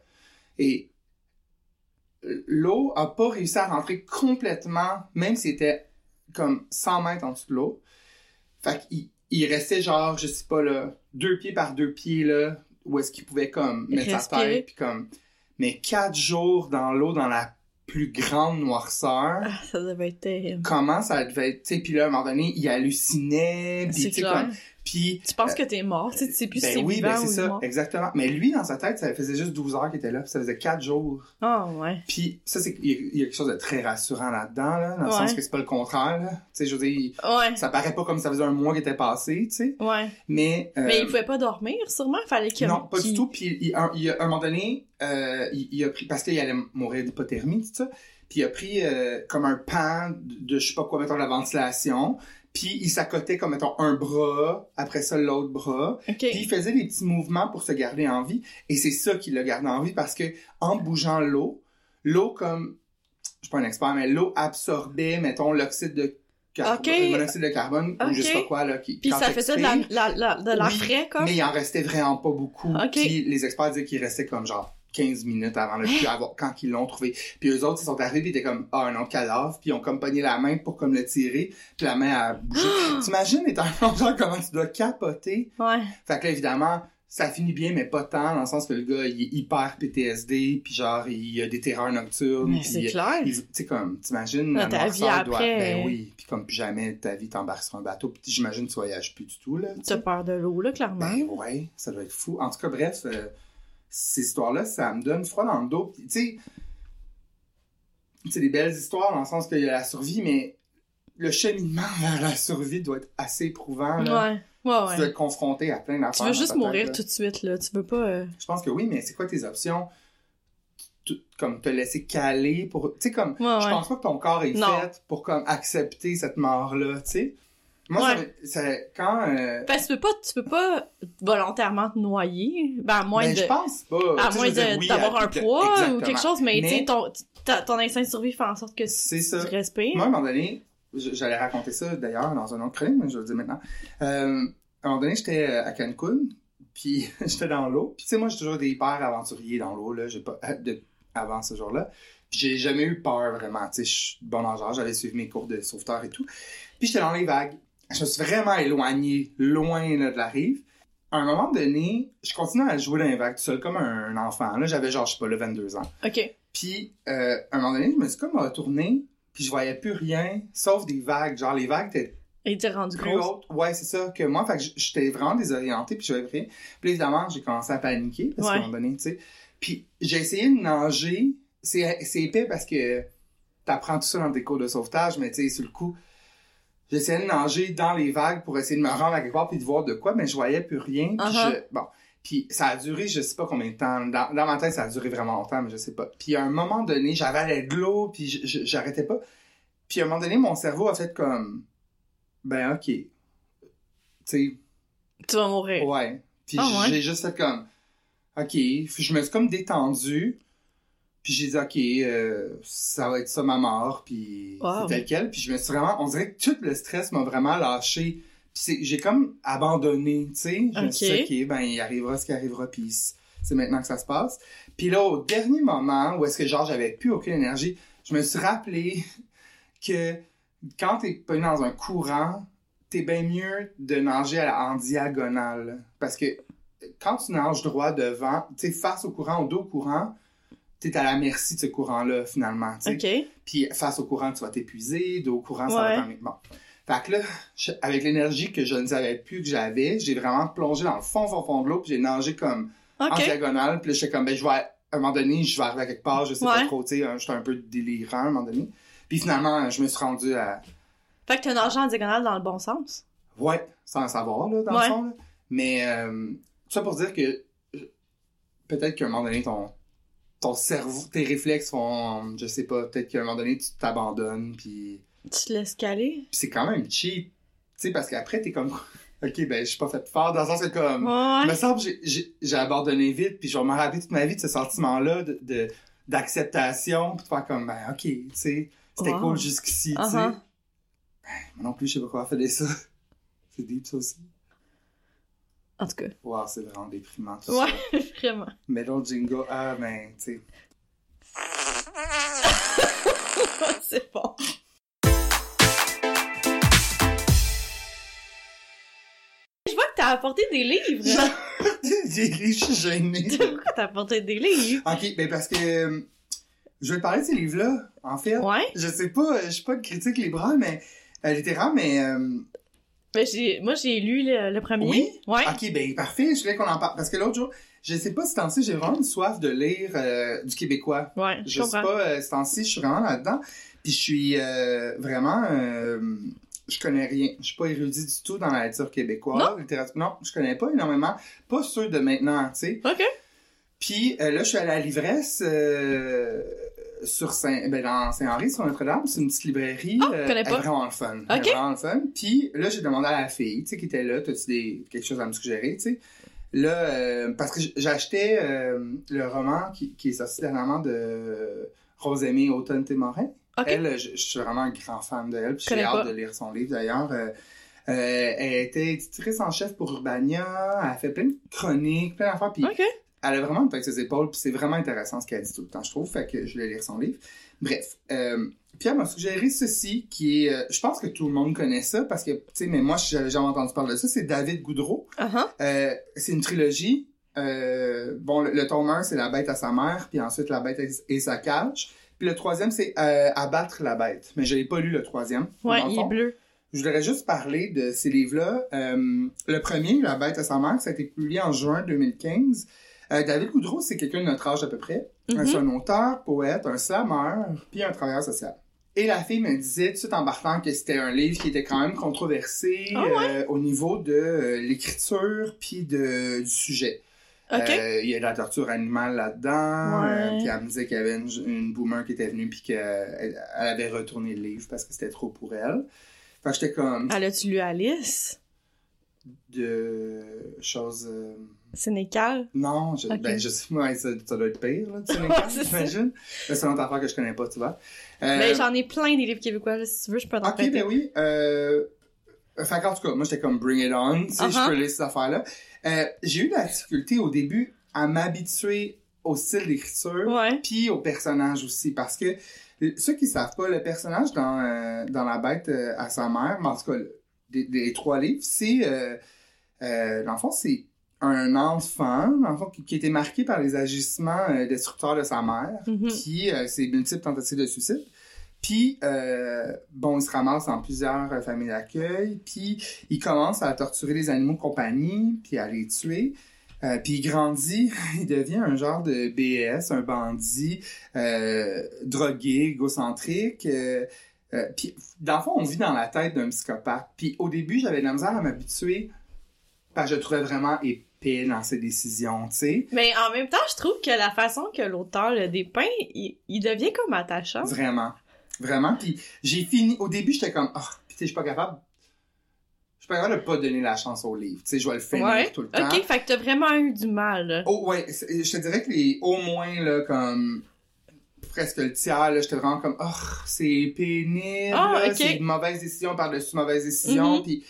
[SPEAKER 1] Et l'eau a pas réussi à rentrer complètement, même s'il était comme 100 mètres en dessous de l'eau. Fait qu'il il restait genre, je sais pas, là, deux pieds par deux pieds, là, où est-ce qu'il pouvait comme mettre sa tête, puis comme... Mais quatre jours dans l'eau, dans la plus grande noirceur,
[SPEAKER 2] Ah, ça devait être terrible.
[SPEAKER 1] comment ça devait être... Tu sais, puis là, à un moment donné, il hallucinait, puis
[SPEAKER 2] C'est
[SPEAKER 1] tu sais,
[SPEAKER 2] clair.
[SPEAKER 1] comme... Puis
[SPEAKER 2] Tu penses que t'es mort, tu sais, plus si
[SPEAKER 1] ben
[SPEAKER 2] c'est
[SPEAKER 1] oui,
[SPEAKER 2] vivant
[SPEAKER 1] ben c'est ça,
[SPEAKER 2] mort.
[SPEAKER 1] exactement. Mais lui, dans sa tête, ça faisait juste 12 heures qu'il était là, puis ça faisait 4 jours.
[SPEAKER 2] Ah, ouais.
[SPEAKER 1] Puis ça, c'est il y, a- il quelque chose de très rassurant là-dedans, là, dans le
[SPEAKER 2] Ouais.
[SPEAKER 1] sens que c'est pas le contraire, là. Tu sais, je veux dire,
[SPEAKER 2] Ouais.
[SPEAKER 1] ça paraît pas comme ça faisait un mois qu'il était passé, tu sais,
[SPEAKER 2] Ouais.
[SPEAKER 1] mais... euh,
[SPEAKER 2] Mais il pouvait pas dormir, sûrement. Fallait qu'il.
[SPEAKER 1] non, pas du tout. Puis il, un, il un moment donné, euh, il, il a pris... Parce qu'il allait mourir d'hypothermie, tout ça. Puis il a pris euh, comme un pan de, de je sais pas quoi, mettons, la ventilation. Puis il s'accotait comme, mettons, un bras, après ça, l'autre bras. Puis il faisait des petits mouvements pour se garder en vie. Et c'est ça qui l'a gardé en vie parce que en bougeant l'eau, l'eau comme, je suis pas un expert, mais l'eau absorbait, mettons, l'oxyde de carbone, le monoxyde de carbone, ou je sais pas quoi, là, qui,
[SPEAKER 2] Puis ça faisait de la, la, la- de
[SPEAKER 1] Oui,
[SPEAKER 2] frais, comme.
[SPEAKER 1] Mais il en restait vraiment pas beaucoup. Puis les experts disaient qu'il restait comme genre 15 minutes avant de plus avoir, quand ils l'ont trouvé. Puis eux autres, ils sont arrivés, puis ils étaient comme, ah, un autre cadavre, puis ils ont comme pogné la main pour comme le tirer, puis la main a bougé. T'imagines, étant genre, comment tu dois capoter?
[SPEAKER 2] Ouais.
[SPEAKER 1] Fait que là, évidemment, ça finit bien, mais pas tant, dans le sens que le gars, il est hyper PTSD, puis genre, il a des terreurs nocturnes,
[SPEAKER 2] c'est clair.
[SPEAKER 1] tu sais, comme, t'imagines, la
[SPEAKER 2] ta vie
[SPEAKER 1] noirceur doit-
[SPEAKER 2] après,
[SPEAKER 1] Ben oui, puis comme plus jamais ta vie t'embarque sur un bateau, puis j'imagine que tu voyages plus du tout, là.
[SPEAKER 2] T'as peur de l'eau, là, clairement.
[SPEAKER 1] Ben ouais, ça doit être fou. En tout cas, bref, euh, ces histoires-là, ça me donne froid dans le dos. Tu sais, c'est des belles histoires dans le sens qu'il y a la survie, mais le cheminement vers la survie doit être assez éprouvant. Là.
[SPEAKER 2] ouais. Ouais,
[SPEAKER 1] Tu
[SPEAKER 2] ouais.
[SPEAKER 1] dois être confronté à plein
[SPEAKER 2] Tu
[SPEAKER 1] d'affaires.
[SPEAKER 2] veux
[SPEAKER 1] dans
[SPEAKER 2] juste mourir
[SPEAKER 1] là.
[SPEAKER 2] tout de suite, là. Tu veux pas. euh,
[SPEAKER 1] Je pense que oui, mais c'est quoi tes options? Comme te laisser caler pour... Tu sais, comme...
[SPEAKER 2] Ouais,
[SPEAKER 1] Je
[SPEAKER 2] ouais.
[SPEAKER 1] pense pas que ton corps est
[SPEAKER 2] Non.
[SPEAKER 1] fait pour comme accepter cette mort-là, tu sais. Moi,
[SPEAKER 2] Ouais.
[SPEAKER 1] ça, quand... euh,
[SPEAKER 2] Parce que tu peux pas, tu peux pas volontairement te noyer. Ben, à moins
[SPEAKER 1] ben,
[SPEAKER 2] de.
[SPEAKER 1] je pense pas.
[SPEAKER 2] À
[SPEAKER 1] Tu
[SPEAKER 2] moins
[SPEAKER 1] oui,
[SPEAKER 2] d'avoir
[SPEAKER 1] à-
[SPEAKER 2] un poids ou quelque chose, mais, tu sais, ton, ton instinct de survie fait en sorte que tu, tu respires.
[SPEAKER 1] Moi, à un moment donné, j'allais raconter ça d'ailleurs dans un autre chronique, mais je vais le dire maintenant. Euh, à un moment donné, j'étais euh, à Cancun, puis j'étais dans l'eau. Puis tu sais, moi, j'ai toujours des hyper aventuriers dans l'eau, là. J'ai pas, de- avant ce jour-là. J'ai jamais eu peur, vraiment. Tu sais, je suis bon nageur, j'avais suivi mes cours de sauveteur et tout. Puis j'étais dans les vagues. Je me suis vraiment éloigné, loin là, de la rive. À un moment donné, je continuais à jouer dans les vagues tout seul, comme un enfant. Là, j'avais genre, je sais pas, là, 22 ans.
[SPEAKER 2] Ok.
[SPEAKER 1] Puis, euh, à un moment donné, je me suis comme retourné, puis je voyais plus rien, sauf des vagues. Genre, les vagues étaient
[SPEAKER 2] Et t'es rendu
[SPEAKER 1] plus. Ouais, c'est ça, que moi. Fait que j'étais vraiment désorienté, puis je voyais rien. Puis évidemment, j'ai commencé à paniquer, parce qu'à un moment donné, tu sais. Puis j'ai essayé de nager. C'est c'est épais parce que t'apprends tout ça dans tes cours de sauvetage, mais tu sais, sur le coup, j'essayais de nager dans les vagues pour essayer de me rendre à quelque part puis de voir de quoi, mais je voyais plus rien. Puis je- bon. Puis ça a duré, je sais pas combien de temps. Dans, dans ma tête, ça a duré vraiment longtemps, mais je sais pas. Puis à un moment donné, j'avalais de l'eau, puis j'arrêtais pas. Puis à un moment donné, mon cerveau a fait comme, ben ok, tu sais,
[SPEAKER 2] Tu vas mourir.
[SPEAKER 1] ouais. Puis
[SPEAKER 2] Ah ouais?
[SPEAKER 1] j'ai juste fait comme, ok, je me suis comme détendu. Puis j'ai dit, ok, euh, ça va être ça ma mort, puis
[SPEAKER 2] Wow.
[SPEAKER 1] c'est tel quel. Puis je me suis vraiment, on dirait que tout le stress m'a vraiment lâché. Puis j'ai comme abandonné, tu sais. Je me suis dit, ok, ben il arrivera ce qui arrivera, puis c'est maintenant que ça se passe. Puis là, au dernier moment, où est-ce que genre j'avais plus aucune énergie, je me suis rappelé que quand t'es pas dans un courant, t'es bien mieux de nager à la- en diagonale. Parce que quand tu nages droit devant, tu sais, face au courant, au dos au courant, t'es à la merci de ce courant-là, finalement, tu.
[SPEAKER 2] Ok.
[SPEAKER 1] Puis face au courant, tu vas t'épuiser, dos au courant, ça
[SPEAKER 2] Ouais.
[SPEAKER 1] va t'en... Bon. Fait que là, je- avec l'énergie que je ne savais plus que j'avais, j'ai vraiment plongé dans le fond, fond, fond de l'eau, puis j'ai nagé comme en diagonale, puis là, j'étais comme, ben, je vais, à un moment donné, je vais arriver à quelque part, je sais pas trop, tu sais, hein, j'étais un peu délirant à un moment donné. Puis finalement, je me suis rendu à,
[SPEAKER 2] Fait que t'as nagé en diagonale dans le bon sens.
[SPEAKER 1] ouais, sans le savoir, là, dans
[SPEAKER 2] Ouais.
[SPEAKER 1] le fond, là. Mais, euh, tout ça pour dire que, euh, peut-être qu'à un moment donné, ton, ton cerveau, tes réflexes font, je sais pas, peut-être qu'à un moment donné, tu t'abandonnes, puis...
[SPEAKER 2] Tu te laisses caler?
[SPEAKER 1] C'est quand même cheap. Tu sais, parce qu'après, t'es comme. ok, ben, je suis pas fait fort, dans le sens que comme,
[SPEAKER 2] Ouais.
[SPEAKER 1] me semble j'ai- abandonné vite, puis je vais me rappeler toute ma vie de ce sentiment-là de, de- d'acceptation, puis de faire comme, ben, ok, tu sais, c'était
[SPEAKER 2] Wow.
[SPEAKER 1] cool jusqu'ici, tu sais.
[SPEAKER 2] Uh-huh.
[SPEAKER 1] Moi non plus, je sais pas quoi faire de ça. C'est deep, ça aussi.
[SPEAKER 2] En tout cas.
[SPEAKER 1] Wow, c'est vraiment déprimant, tout
[SPEAKER 2] Ouais,
[SPEAKER 1] ça.
[SPEAKER 2] vraiment.
[SPEAKER 1] Mais l'autre jingle, ah, ben, tu sais.
[SPEAKER 2] c'est bon. Je vois que t'as apporté des livres.
[SPEAKER 1] J'ai ri, je suis gêné.
[SPEAKER 2] Pourquoi t'as apporté des livres?
[SPEAKER 1] Ok, ben parce que euh, je vais te parler de ces livres-là, en fait.
[SPEAKER 2] Ouais.
[SPEAKER 1] Je sais pas, je suis pas critique libérale, mais euh, littéraire, mais euh,
[SPEAKER 2] Ben, j'ai, moi, j'ai lu le, le premier.
[SPEAKER 1] Oui?
[SPEAKER 2] Ouais.
[SPEAKER 1] ok, ben parfait, je voulais qu'on en parle parce que l'autre jour, je sais pas si temps-ci j'ai vraiment une soif de lire euh, du québécois.
[SPEAKER 2] Ouais, je,
[SPEAKER 1] Je sais
[SPEAKER 2] comprends.
[SPEAKER 1] pas, euh, ce temps-ci, je suis vraiment là-dedans, puis je suis euh, vraiment, euh, je connais rien, je suis pas érudit du tout dans la littérature québécoise, littérature, non, je connais pas énormément, pas ceux de maintenant, tu sais.
[SPEAKER 2] OK.
[SPEAKER 1] Puis là, je suis allé à la livresse sur Saint, ben, dans Saint-Henri, sur Notre-Dame. C'est une petite librairie.
[SPEAKER 2] Connais
[SPEAKER 1] elle est
[SPEAKER 2] pas.
[SPEAKER 1] vraiment le fun. Vraiment le fun. Puis là, j'ai demandé à la fille, tu sais, qui était là, t'as-tu des, quelque chose à me suggérer, tu sais? Là, euh, parce que j'achetais euh, le roman qui, qui est sorti dernièrement de Rosemée Automne Témorin.
[SPEAKER 2] OK.
[SPEAKER 1] Elle, je, je suis vraiment un grand fan de elle. Puis j'ai hâte de lire son livre d'ailleurs. Euh, euh, elle était éditrice en chef pour Urbania. Elle a fait plein de chroniques, plein d'affaires. Puis. Elle a vraiment sur ses épaules, puis c'est vraiment intéressant ce qu'elle dit tout le temps, je trouve, fait que je vais lire son livre. Bref, euh, Pierre m'a suggéré ceci, qui est, euh, je pense que tout le monde connaît ça, parce que, tu sais, mais moi, j'avais jamais entendu parler de ça, c'est David Goudreau.
[SPEAKER 2] Uh-huh.
[SPEAKER 1] Euh, c'est une trilogie. Euh, bon, le, le tome 1, c'est La bête à sa mère, puis ensuite La bête et, et sa cage. Puis le troisième, c'est Abattre la bête. Mais je n'ai pas lu le troisième.
[SPEAKER 2] Ouais, il est bleu.
[SPEAKER 1] Je voudrais juste parler de ces livres-là. Le premier, La bête à sa mère, ça a été publié en juin 2015. Euh, David Goudreau, c'est quelqu'un de notre âge à peu près.
[SPEAKER 2] Mhm.
[SPEAKER 1] C'est un auteur, poète, un slammer, puis un travailleur social. Et la fille me disait tout de suite en partant que c'était un livre qui était quand même controversé
[SPEAKER 2] Ah ouais?
[SPEAKER 1] euh, au niveau de euh, l'écriture puis de, du sujet. Il y a de la torture animale là-dedans. Puis elle me disait qu'il y avait une, une boomer qui était venue puis qu'elle elle avait retourné le livre parce que c'était trop pour elle. Fait que j'étais comme
[SPEAKER 2] Elle a-tu lu Alice?
[SPEAKER 1] de choses.
[SPEAKER 2] Sénécal?
[SPEAKER 1] Non, je,
[SPEAKER 2] Ok.
[SPEAKER 1] ben je sais pas, ça, ça doit être pire là,
[SPEAKER 2] Ouais,
[SPEAKER 1] j'imagine. C'est une autre affaire que je connais pas, tu vois. Euh,
[SPEAKER 2] Ben, j'en ai plein des livres québécois, là, si tu veux, je peux t'en
[SPEAKER 1] Ok,
[SPEAKER 2] prêter.
[SPEAKER 1] ben oui. Euh... Fait qu'en tout cas, moi, j'étais comme bring it on, tu sais, je
[SPEAKER 2] Uh-huh.
[SPEAKER 1] peux lire ces affaires-là. Euh, j'ai eu de la difficulté au début à m'habituer au style d'écriture,
[SPEAKER 2] Ouais.
[SPEAKER 1] puis au personnage aussi, parce que euh, ceux qui savent pas, le personnage dans, euh, dans La bête à sa mère, mais en tout cas, des, des trois livres, c'est, dans le fond, c'est un enfant, le fond, qui, qui été marqué par les agissements euh, destructeurs de sa mère,
[SPEAKER 2] Mhm.
[SPEAKER 1] puis euh, ses multiples tentatives de suicide. Puis, euh, bon, il se ramasse dans plusieurs euh, familles d'accueil, puis il commence à torturer les animaux de compagnie, puis à les tuer. Euh, puis il grandit, il devient un genre de BS, un bandit, euh, drogué, égocentrique. Euh, puis, dans le fond, on vit dans la tête d'un psychopathe. Puis au début, j'avais de la misère à m'habituer, parce que je le trouvais vraiment épais dans ses décisions, tu sais.
[SPEAKER 2] Mais en même temps, je trouve que la façon que l'auteur le dépeint, il, il devient comme attachant.
[SPEAKER 1] Vraiment. Vraiment. Puis j'ai fini. Au début, j'étais comme, puis tu sais, je suis pas capable. Je suis pas capable de pas donner la chance au livre. Tu sais, je vais le finir
[SPEAKER 2] Ouais.
[SPEAKER 1] tout le temps.
[SPEAKER 2] Ok, fait que t'as vraiment eu du mal. là.
[SPEAKER 1] Oh, ouais. Je te dirais que les, au moins, là, comme, presque le tiers, là, j'étais vraiment comme, oh, c'est pénible.
[SPEAKER 2] Ah,
[SPEAKER 1] là,
[SPEAKER 2] ok.
[SPEAKER 1] C'est une mauvaise décision par-dessus mauvaise décision.
[SPEAKER 2] Mhm.
[SPEAKER 1] Puis,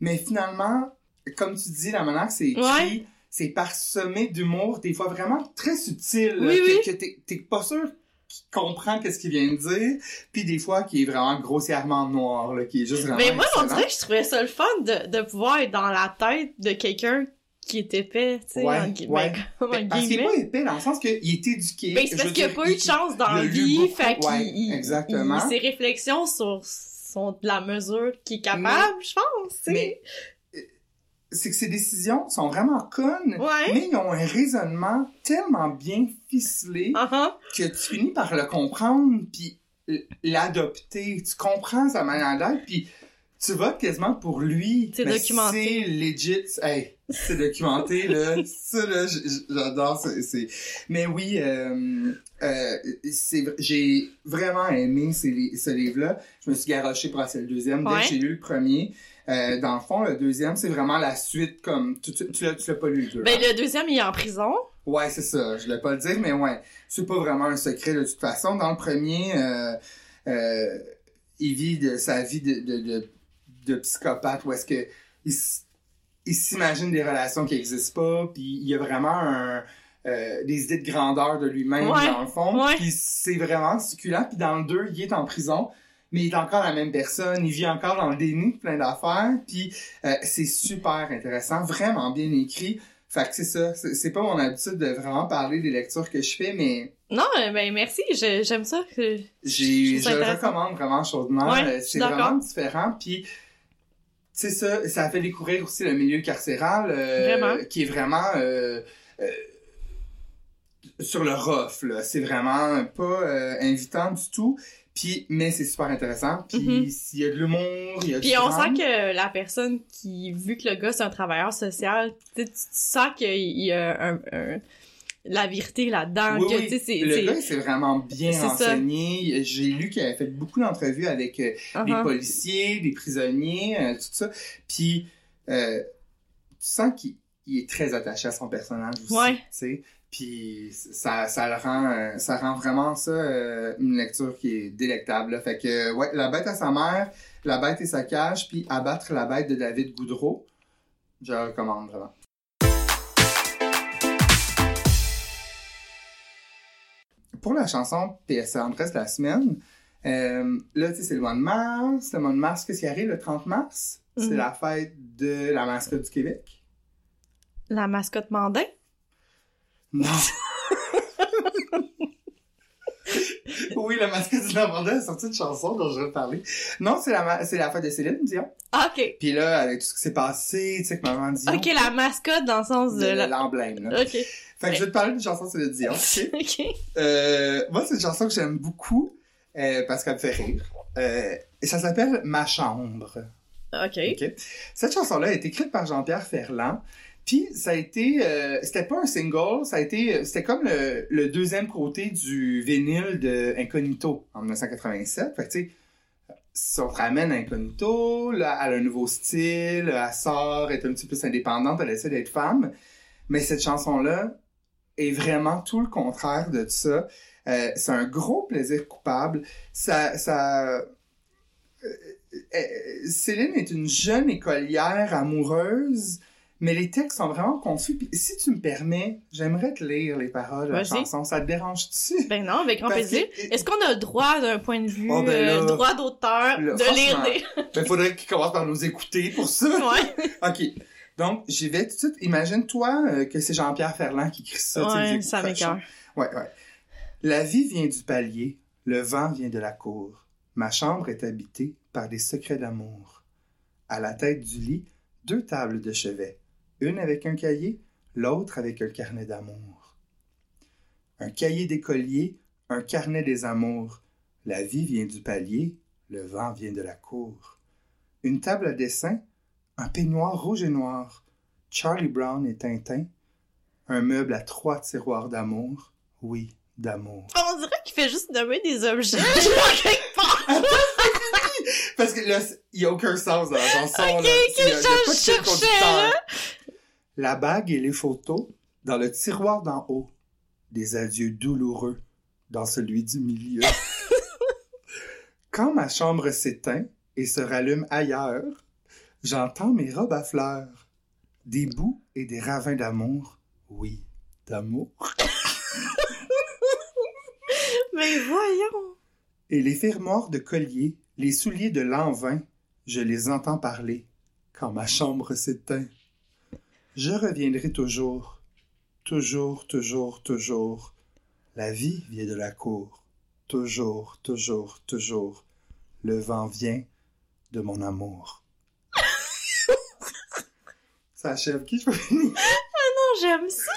[SPEAKER 1] mais finalement, comme tu dis, la manière que c'est écrit,
[SPEAKER 2] Ouais.
[SPEAKER 1] c'est parsemé d'humour, des fois vraiment très subtil,
[SPEAKER 2] Oui,
[SPEAKER 1] que, que t'es- pas sûr qu'il comprend qu'est-ce qu'il vient de dire, puis des fois qui est vraiment grossièrement noir, là, qui est juste vraiment
[SPEAKER 2] Mais moi, on dirait que je trouvais ça le fun de, de pouvoir être dans la tête de quelqu'un qui est épais, tu sais,
[SPEAKER 1] Ouais,
[SPEAKER 2] en
[SPEAKER 1] ouais.
[SPEAKER 2] ben,
[SPEAKER 1] Ben, Parce qu'il est pas épais dans le sens qu'il est éduqué.
[SPEAKER 2] Ben, c'est parce qu'il a pas eu de chance dans la vie, fait
[SPEAKER 1] ouais, exactement.
[SPEAKER 2] il- ses réflexions sur sont de la mesure qu'il est capable, je pense, tu sais.
[SPEAKER 1] Mais c'est que ses décisions sont vraiment connes,
[SPEAKER 2] Ouais.
[SPEAKER 1] mais ils ont un raisonnement tellement bien ficelé
[SPEAKER 2] Ah ah.
[SPEAKER 1] que tu finis par le comprendre puis l'adopter. Tu comprends sa manière d'être puis tu votes quasiment pour lui.
[SPEAKER 2] C'est
[SPEAKER 1] Mais
[SPEAKER 2] documenté.
[SPEAKER 1] C'est legit. Hey, c'est documenté, là. Ça, là, j'adore. c'est- Mais oui, euh, euh, c'est j'ai vraiment aimé ces ce livre-là. Je me suis garoché pour essayer le deuxième. Dès
[SPEAKER 2] Ouais.
[SPEAKER 1] que j'ai lu le premier, Euh, dans le fond, le deuxième, c'est vraiment la suite, comme, tu, tu, tu l'as pas lu, le deux,
[SPEAKER 2] Ben,
[SPEAKER 1] hein?
[SPEAKER 2] le deuxième, il est en prison.
[SPEAKER 1] Ouais, c'est ça. Je voulais pas le dire, mais ouais. C'est pas vraiment un secret de toute façon. Dans le premier, euh, euh, il vit de sa vie de, de, de, de psychopathe où est-ce que il, s'imagine des relations qui existent pas, puis il y a vraiment un, euh, des idées de grandeur de lui-même
[SPEAKER 2] Ouais,
[SPEAKER 1] dans le fond.
[SPEAKER 2] ouais.
[SPEAKER 1] Puis c'est vraiment succulent. Puis dans le 2, il est en prison. Mais il est encore la même personne, il vit encore dans le déni de plein d'affaires, puis euh, c'est super intéressant, vraiment bien écrit. Fait que c'est ça, c'est pas mon habitude de vraiment parler des lectures que je fais, mais
[SPEAKER 2] Non, euh, ben, merci, j'aime ça. Je-
[SPEAKER 1] j'ai,
[SPEAKER 2] je trouve
[SPEAKER 1] je
[SPEAKER 2] ça
[SPEAKER 1] le recommande vraiment chaudement.
[SPEAKER 2] Ouais,
[SPEAKER 1] Euh, c'est vraiment différent, puis c'est ça, ça a fait découvrir aussi le milieu carcéral, euh, qui est vraiment euh, sur le rough, là. C'est vraiment pas euh, invitant du tout. Puis, mais c'est super intéressant. Puis,
[SPEAKER 2] Mhm.
[SPEAKER 1] il y a de l'humour, il y a
[SPEAKER 2] Puis on sent que la personne qui, vu que le gars c'est un travailleur social, tu sens qu'il y a un, un- la vérité là-dedans.
[SPEAKER 1] Oui, oui. Le gars, c'est vraiment bien enseigné. J'ai lu qu'il avait fait beaucoup d'entrevues avec euh, des
[SPEAKER 2] Uh-huh.
[SPEAKER 1] policiers, des prisonniers, euh, tout ça. Puis, euh, tu sens qu'il il est très attaché à son personnage aussi.
[SPEAKER 2] Ouais.
[SPEAKER 1] Puis, ça, ça le rend, euh, ça rend vraiment ça euh, une lecture qui est délectable. là. Fait que, ouais, La bête à sa mère, La bête et sa cage, puis Abattre la bête de David Goudreau. Je le recommande vraiment. Pour la chanson PS Andresse de la semaine, euh, là, tu sais, c'est le mois de mars. Le mois de mars, qu'est-ce qui arrive? Le 30 mars? C'est
[SPEAKER 2] Mhm.
[SPEAKER 1] la fête de la mascotte du Québec.
[SPEAKER 2] La mascotte Mandin?
[SPEAKER 1] Non! oui, la mascotte du Normandais a sorti une chanson dont je vais parler. Non, c'est la, c'est la fête de Céline Dion.
[SPEAKER 2] Ah, ok.
[SPEAKER 1] Puis là, avec tout ce qui s'est passé, tu sais, que maman Dion...
[SPEAKER 2] Ok, la mascotte dans le sens de
[SPEAKER 1] de l'emblème.
[SPEAKER 2] Ok.
[SPEAKER 1] Fait que je vais te parler d'une chanson de Céline Dion, ok? Euh, moi, c'est une chanson que j'aime beaucoup euh, parce qu'elle me fait rire. Euh, et ça s'appelle Ma chambre.
[SPEAKER 2] Ok.
[SPEAKER 1] Ok? Cette chanson-là est écrite par Jean-Pierre Ferland. Puis ça a été, euh, c'était pas un single, ça a été, c'était comme le, deuxième côté du vinyle de Incognito en 1987. Fait que tu sais, si on ramène à Incognito, elle a un nouveau style, elle sort, elle est un petit peu plus indépendante, elle essaie d'être femme. Mais cette chanson-là est vraiment tout le contraire de ça. Euh, c'est un gros plaisir coupable. Ça, ça, euh, euh, Céline est une jeune écolière amoureuse, mais les textes sont vraiment confus. Puis si tu me permets, j'aimerais te lire les paroles de la chanson. Ça te dérange-tu?
[SPEAKER 2] Ben non, avec grand
[SPEAKER 1] Parce
[SPEAKER 2] plaisir.
[SPEAKER 1] que-
[SPEAKER 2] Est-ce qu'on a le droit d'un point de vue,
[SPEAKER 1] Oh, ben là,
[SPEAKER 2] euh, droit d'auteur, de lire des...
[SPEAKER 1] Ben, faudrait qu'il commence par nous écouter pour ça.
[SPEAKER 2] ouais,
[SPEAKER 1] OK. Donc, j'y vais tout de suite. Imagine-toi euh, que c'est Jean-Pierre Ferland qui écrit ça.
[SPEAKER 2] ouais, ça m'écoeure.
[SPEAKER 1] Ouais, ouais. La vie vient du palier, le vent vient de la cour. Ma chambre est habitée par des secrets d'amour. À la tête du lit, deux tables de chevet, une avec un cahier, l'autre avec un carnet d'amour. Un cahier d'écolier, un carnet des amours. La vie vient du palier, le vent vient de la cour. Une table à dessin, un peignoir rouge et noir, Charlie Brown et Tintin, un meuble à trois tiroirs d'amour, oui, d'amour.
[SPEAKER 2] On dirait qu'il fait juste nommer des objets. quelque part.
[SPEAKER 1] Parce que là, il n'y a aucun sens dans la chanson.
[SPEAKER 2] Ok,
[SPEAKER 1] là.
[SPEAKER 2] ok, je cherchais, là.
[SPEAKER 1] La bague et les photos dans le tiroir d'en haut. Des adieux douloureux dans celui du milieu. Quand ma chambre s'éteint et se rallume ailleurs, j'entends mes robes à fleurs. Des bouts et des ravins d'amour. Oui, d'amour.
[SPEAKER 2] Mais voyons.
[SPEAKER 1] Et les fermoirs de collier, les souliers de l'an vin, je les entends parler quand ma chambre s'éteint. Je reviendrai toujours, toujours, toujours, toujours. La vie vient de la cour, toujours, toujours, toujours. Le vent vient de mon amour. Ça achève qui, je finir?
[SPEAKER 2] Non, j'aime ça.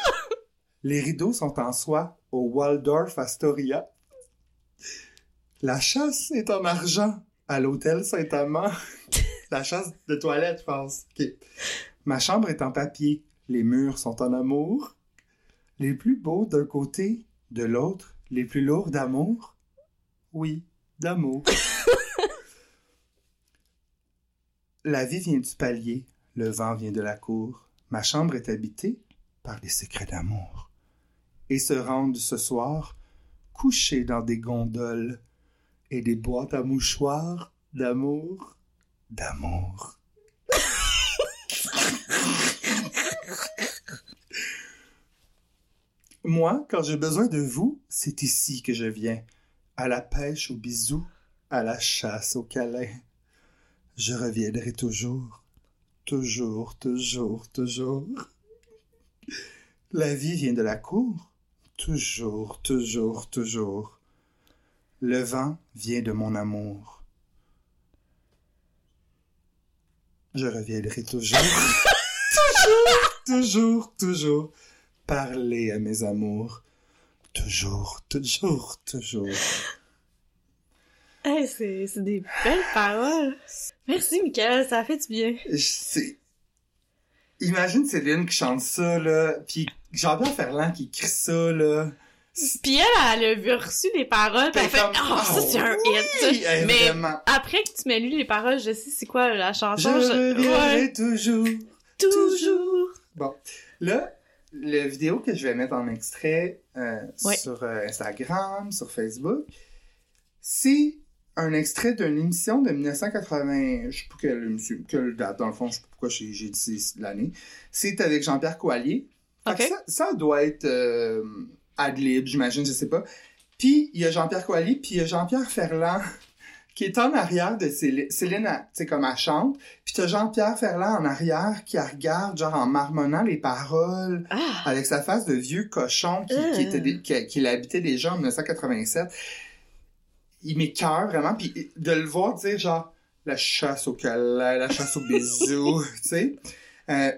[SPEAKER 1] Les rideaux sont en soie au Waldorf Astoria. La chasse est en argent à l'hôtel Saint-Amand. La chasse de toilette, je pense. Ma chambre est en papier. Les murs sont en amour. Les plus beaux d'un côté, de l'autre, les plus lourds d'amour. Oui, d'amour. La vie vient du palier, le vent vient de la cour. Ma chambre est habitée par des secrets d'amour. Et se rendent ce soir couchés dans des gondoles et des boîtes à mouchoirs d'amour, d'amour. Moi, quand j'ai besoin de vous, c'est ici que je viens. À la pêche, au bisou, à la chasse, au câlin. Je reviendrai toujours, toujours, toujours, toujours. La vie vient de la cour, toujours, toujours, toujours. Le vent vient de mon amour. Je reviendrai toujours, toujours, toujours, toujours parler à mes amours. Toujours, toujours, toujours.
[SPEAKER 2] Hey, c'est, des belles paroles. Merci, Michael, ça a fait du bien.
[SPEAKER 1] Je sais. Imagine Céline qui chante ça, là, puis Jean-Pierre Ferland qui écrit ça, là.
[SPEAKER 2] Puis elle, elle a reçu les paroles, puis elle fait
[SPEAKER 1] Comme, «
[SPEAKER 2] Oh, ça, c'est un
[SPEAKER 1] oui,
[SPEAKER 2] hit! Mais
[SPEAKER 1] vraiment.
[SPEAKER 2] Après que tu m'aies lu les paroles, je sais c'est quoi la
[SPEAKER 1] Je
[SPEAKER 2] chanson.
[SPEAKER 1] reviendrai
[SPEAKER 2] Ouais,
[SPEAKER 1] toujours.
[SPEAKER 2] toujours!
[SPEAKER 1] Bon, là, la vidéo que je vais mettre en extrait euh,
[SPEAKER 2] Ouais.
[SPEAKER 1] sur euh, Instagram, sur Facebook, c'est un extrait d'une émission de 1980, je sais pas quelle, quelle date, dans le fond, je sais pas pourquoi j'ai dit l'année. C'est avec Jean-Pierre Coallier. Ça doit être euh, ad-lib, j'imagine, je sais pas. Puis, il y a Jean-Pierre Coallier, puis il y a Jean-Pierre Ferland qui est en arrière de Céline. Céline, elle- tu sais, comme elle chante. Puis t'as Jean-Pierre Ferland en arrière qui la regarde, genre en marmonnant les paroles,
[SPEAKER 2] Ah!
[SPEAKER 1] avec sa face de vieux cochon qui, qui,
[SPEAKER 2] Euh.
[SPEAKER 1] était des- qui, qui l'habitait déjà en 1987. Il m'écoeure vraiment, puis de le voir dire genre la chasse au câlin, la chasse au bisou, tu sais. Euh,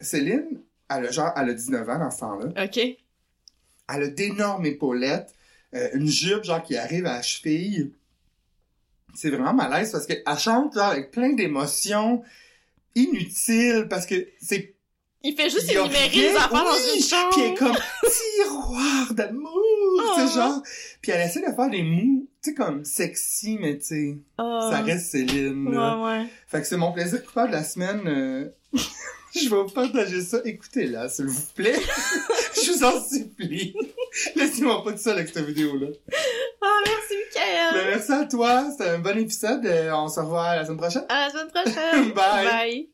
[SPEAKER 1] Céline, elle a genre, elle a 19 ans dans ce temps-là.
[SPEAKER 2] Ok.
[SPEAKER 1] Elle a d'énormes épaulettes, euh, une jupe genre qui arrive à la cheville. C'est vraiment malaise parce qu'elle chante genre avec plein d'émotions inutiles parce que c'est
[SPEAKER 2] Il fait juste énumérer les affaires dans
[SPEAKER 1] oui,
[SPEAKER 2] une chambre.
[SPEAKER 1] Puis elle est comme tiroir d'amour, tu
[SPEAKER 2] Oh.
[SPEAKER 1] sais genre. Puis elle essaie de faire des mots, tu sais comme sexy mais tu sais,
[SPEAKER 2] Ah.
[SPEAKER 1] ça reste Céline. là.
[SPEAKER 2] Ouais, ouais.
[SPEAKER 1] Fait que c'est mon plaisir coupable de la semaine. euh, Je vais vous partager ça. Écoutez-la, s'il vous plaît. Je vous en supplie. Laissez-moi pas tout seul avec cette vidéo-là.
[SPEAKER 2] Ah, merci,
[SPEAKER 1] Ben,
[SPEAKER 2] Michael!
[SPEAKER 1] merci à toi. C'était un bon épisode. Euh, On se revoit la semaine prochaine.
[SPEAKER 2] À la semaine prochaine!
[SPEAKER 1] Bye.
[SPEAKER 2] Bye!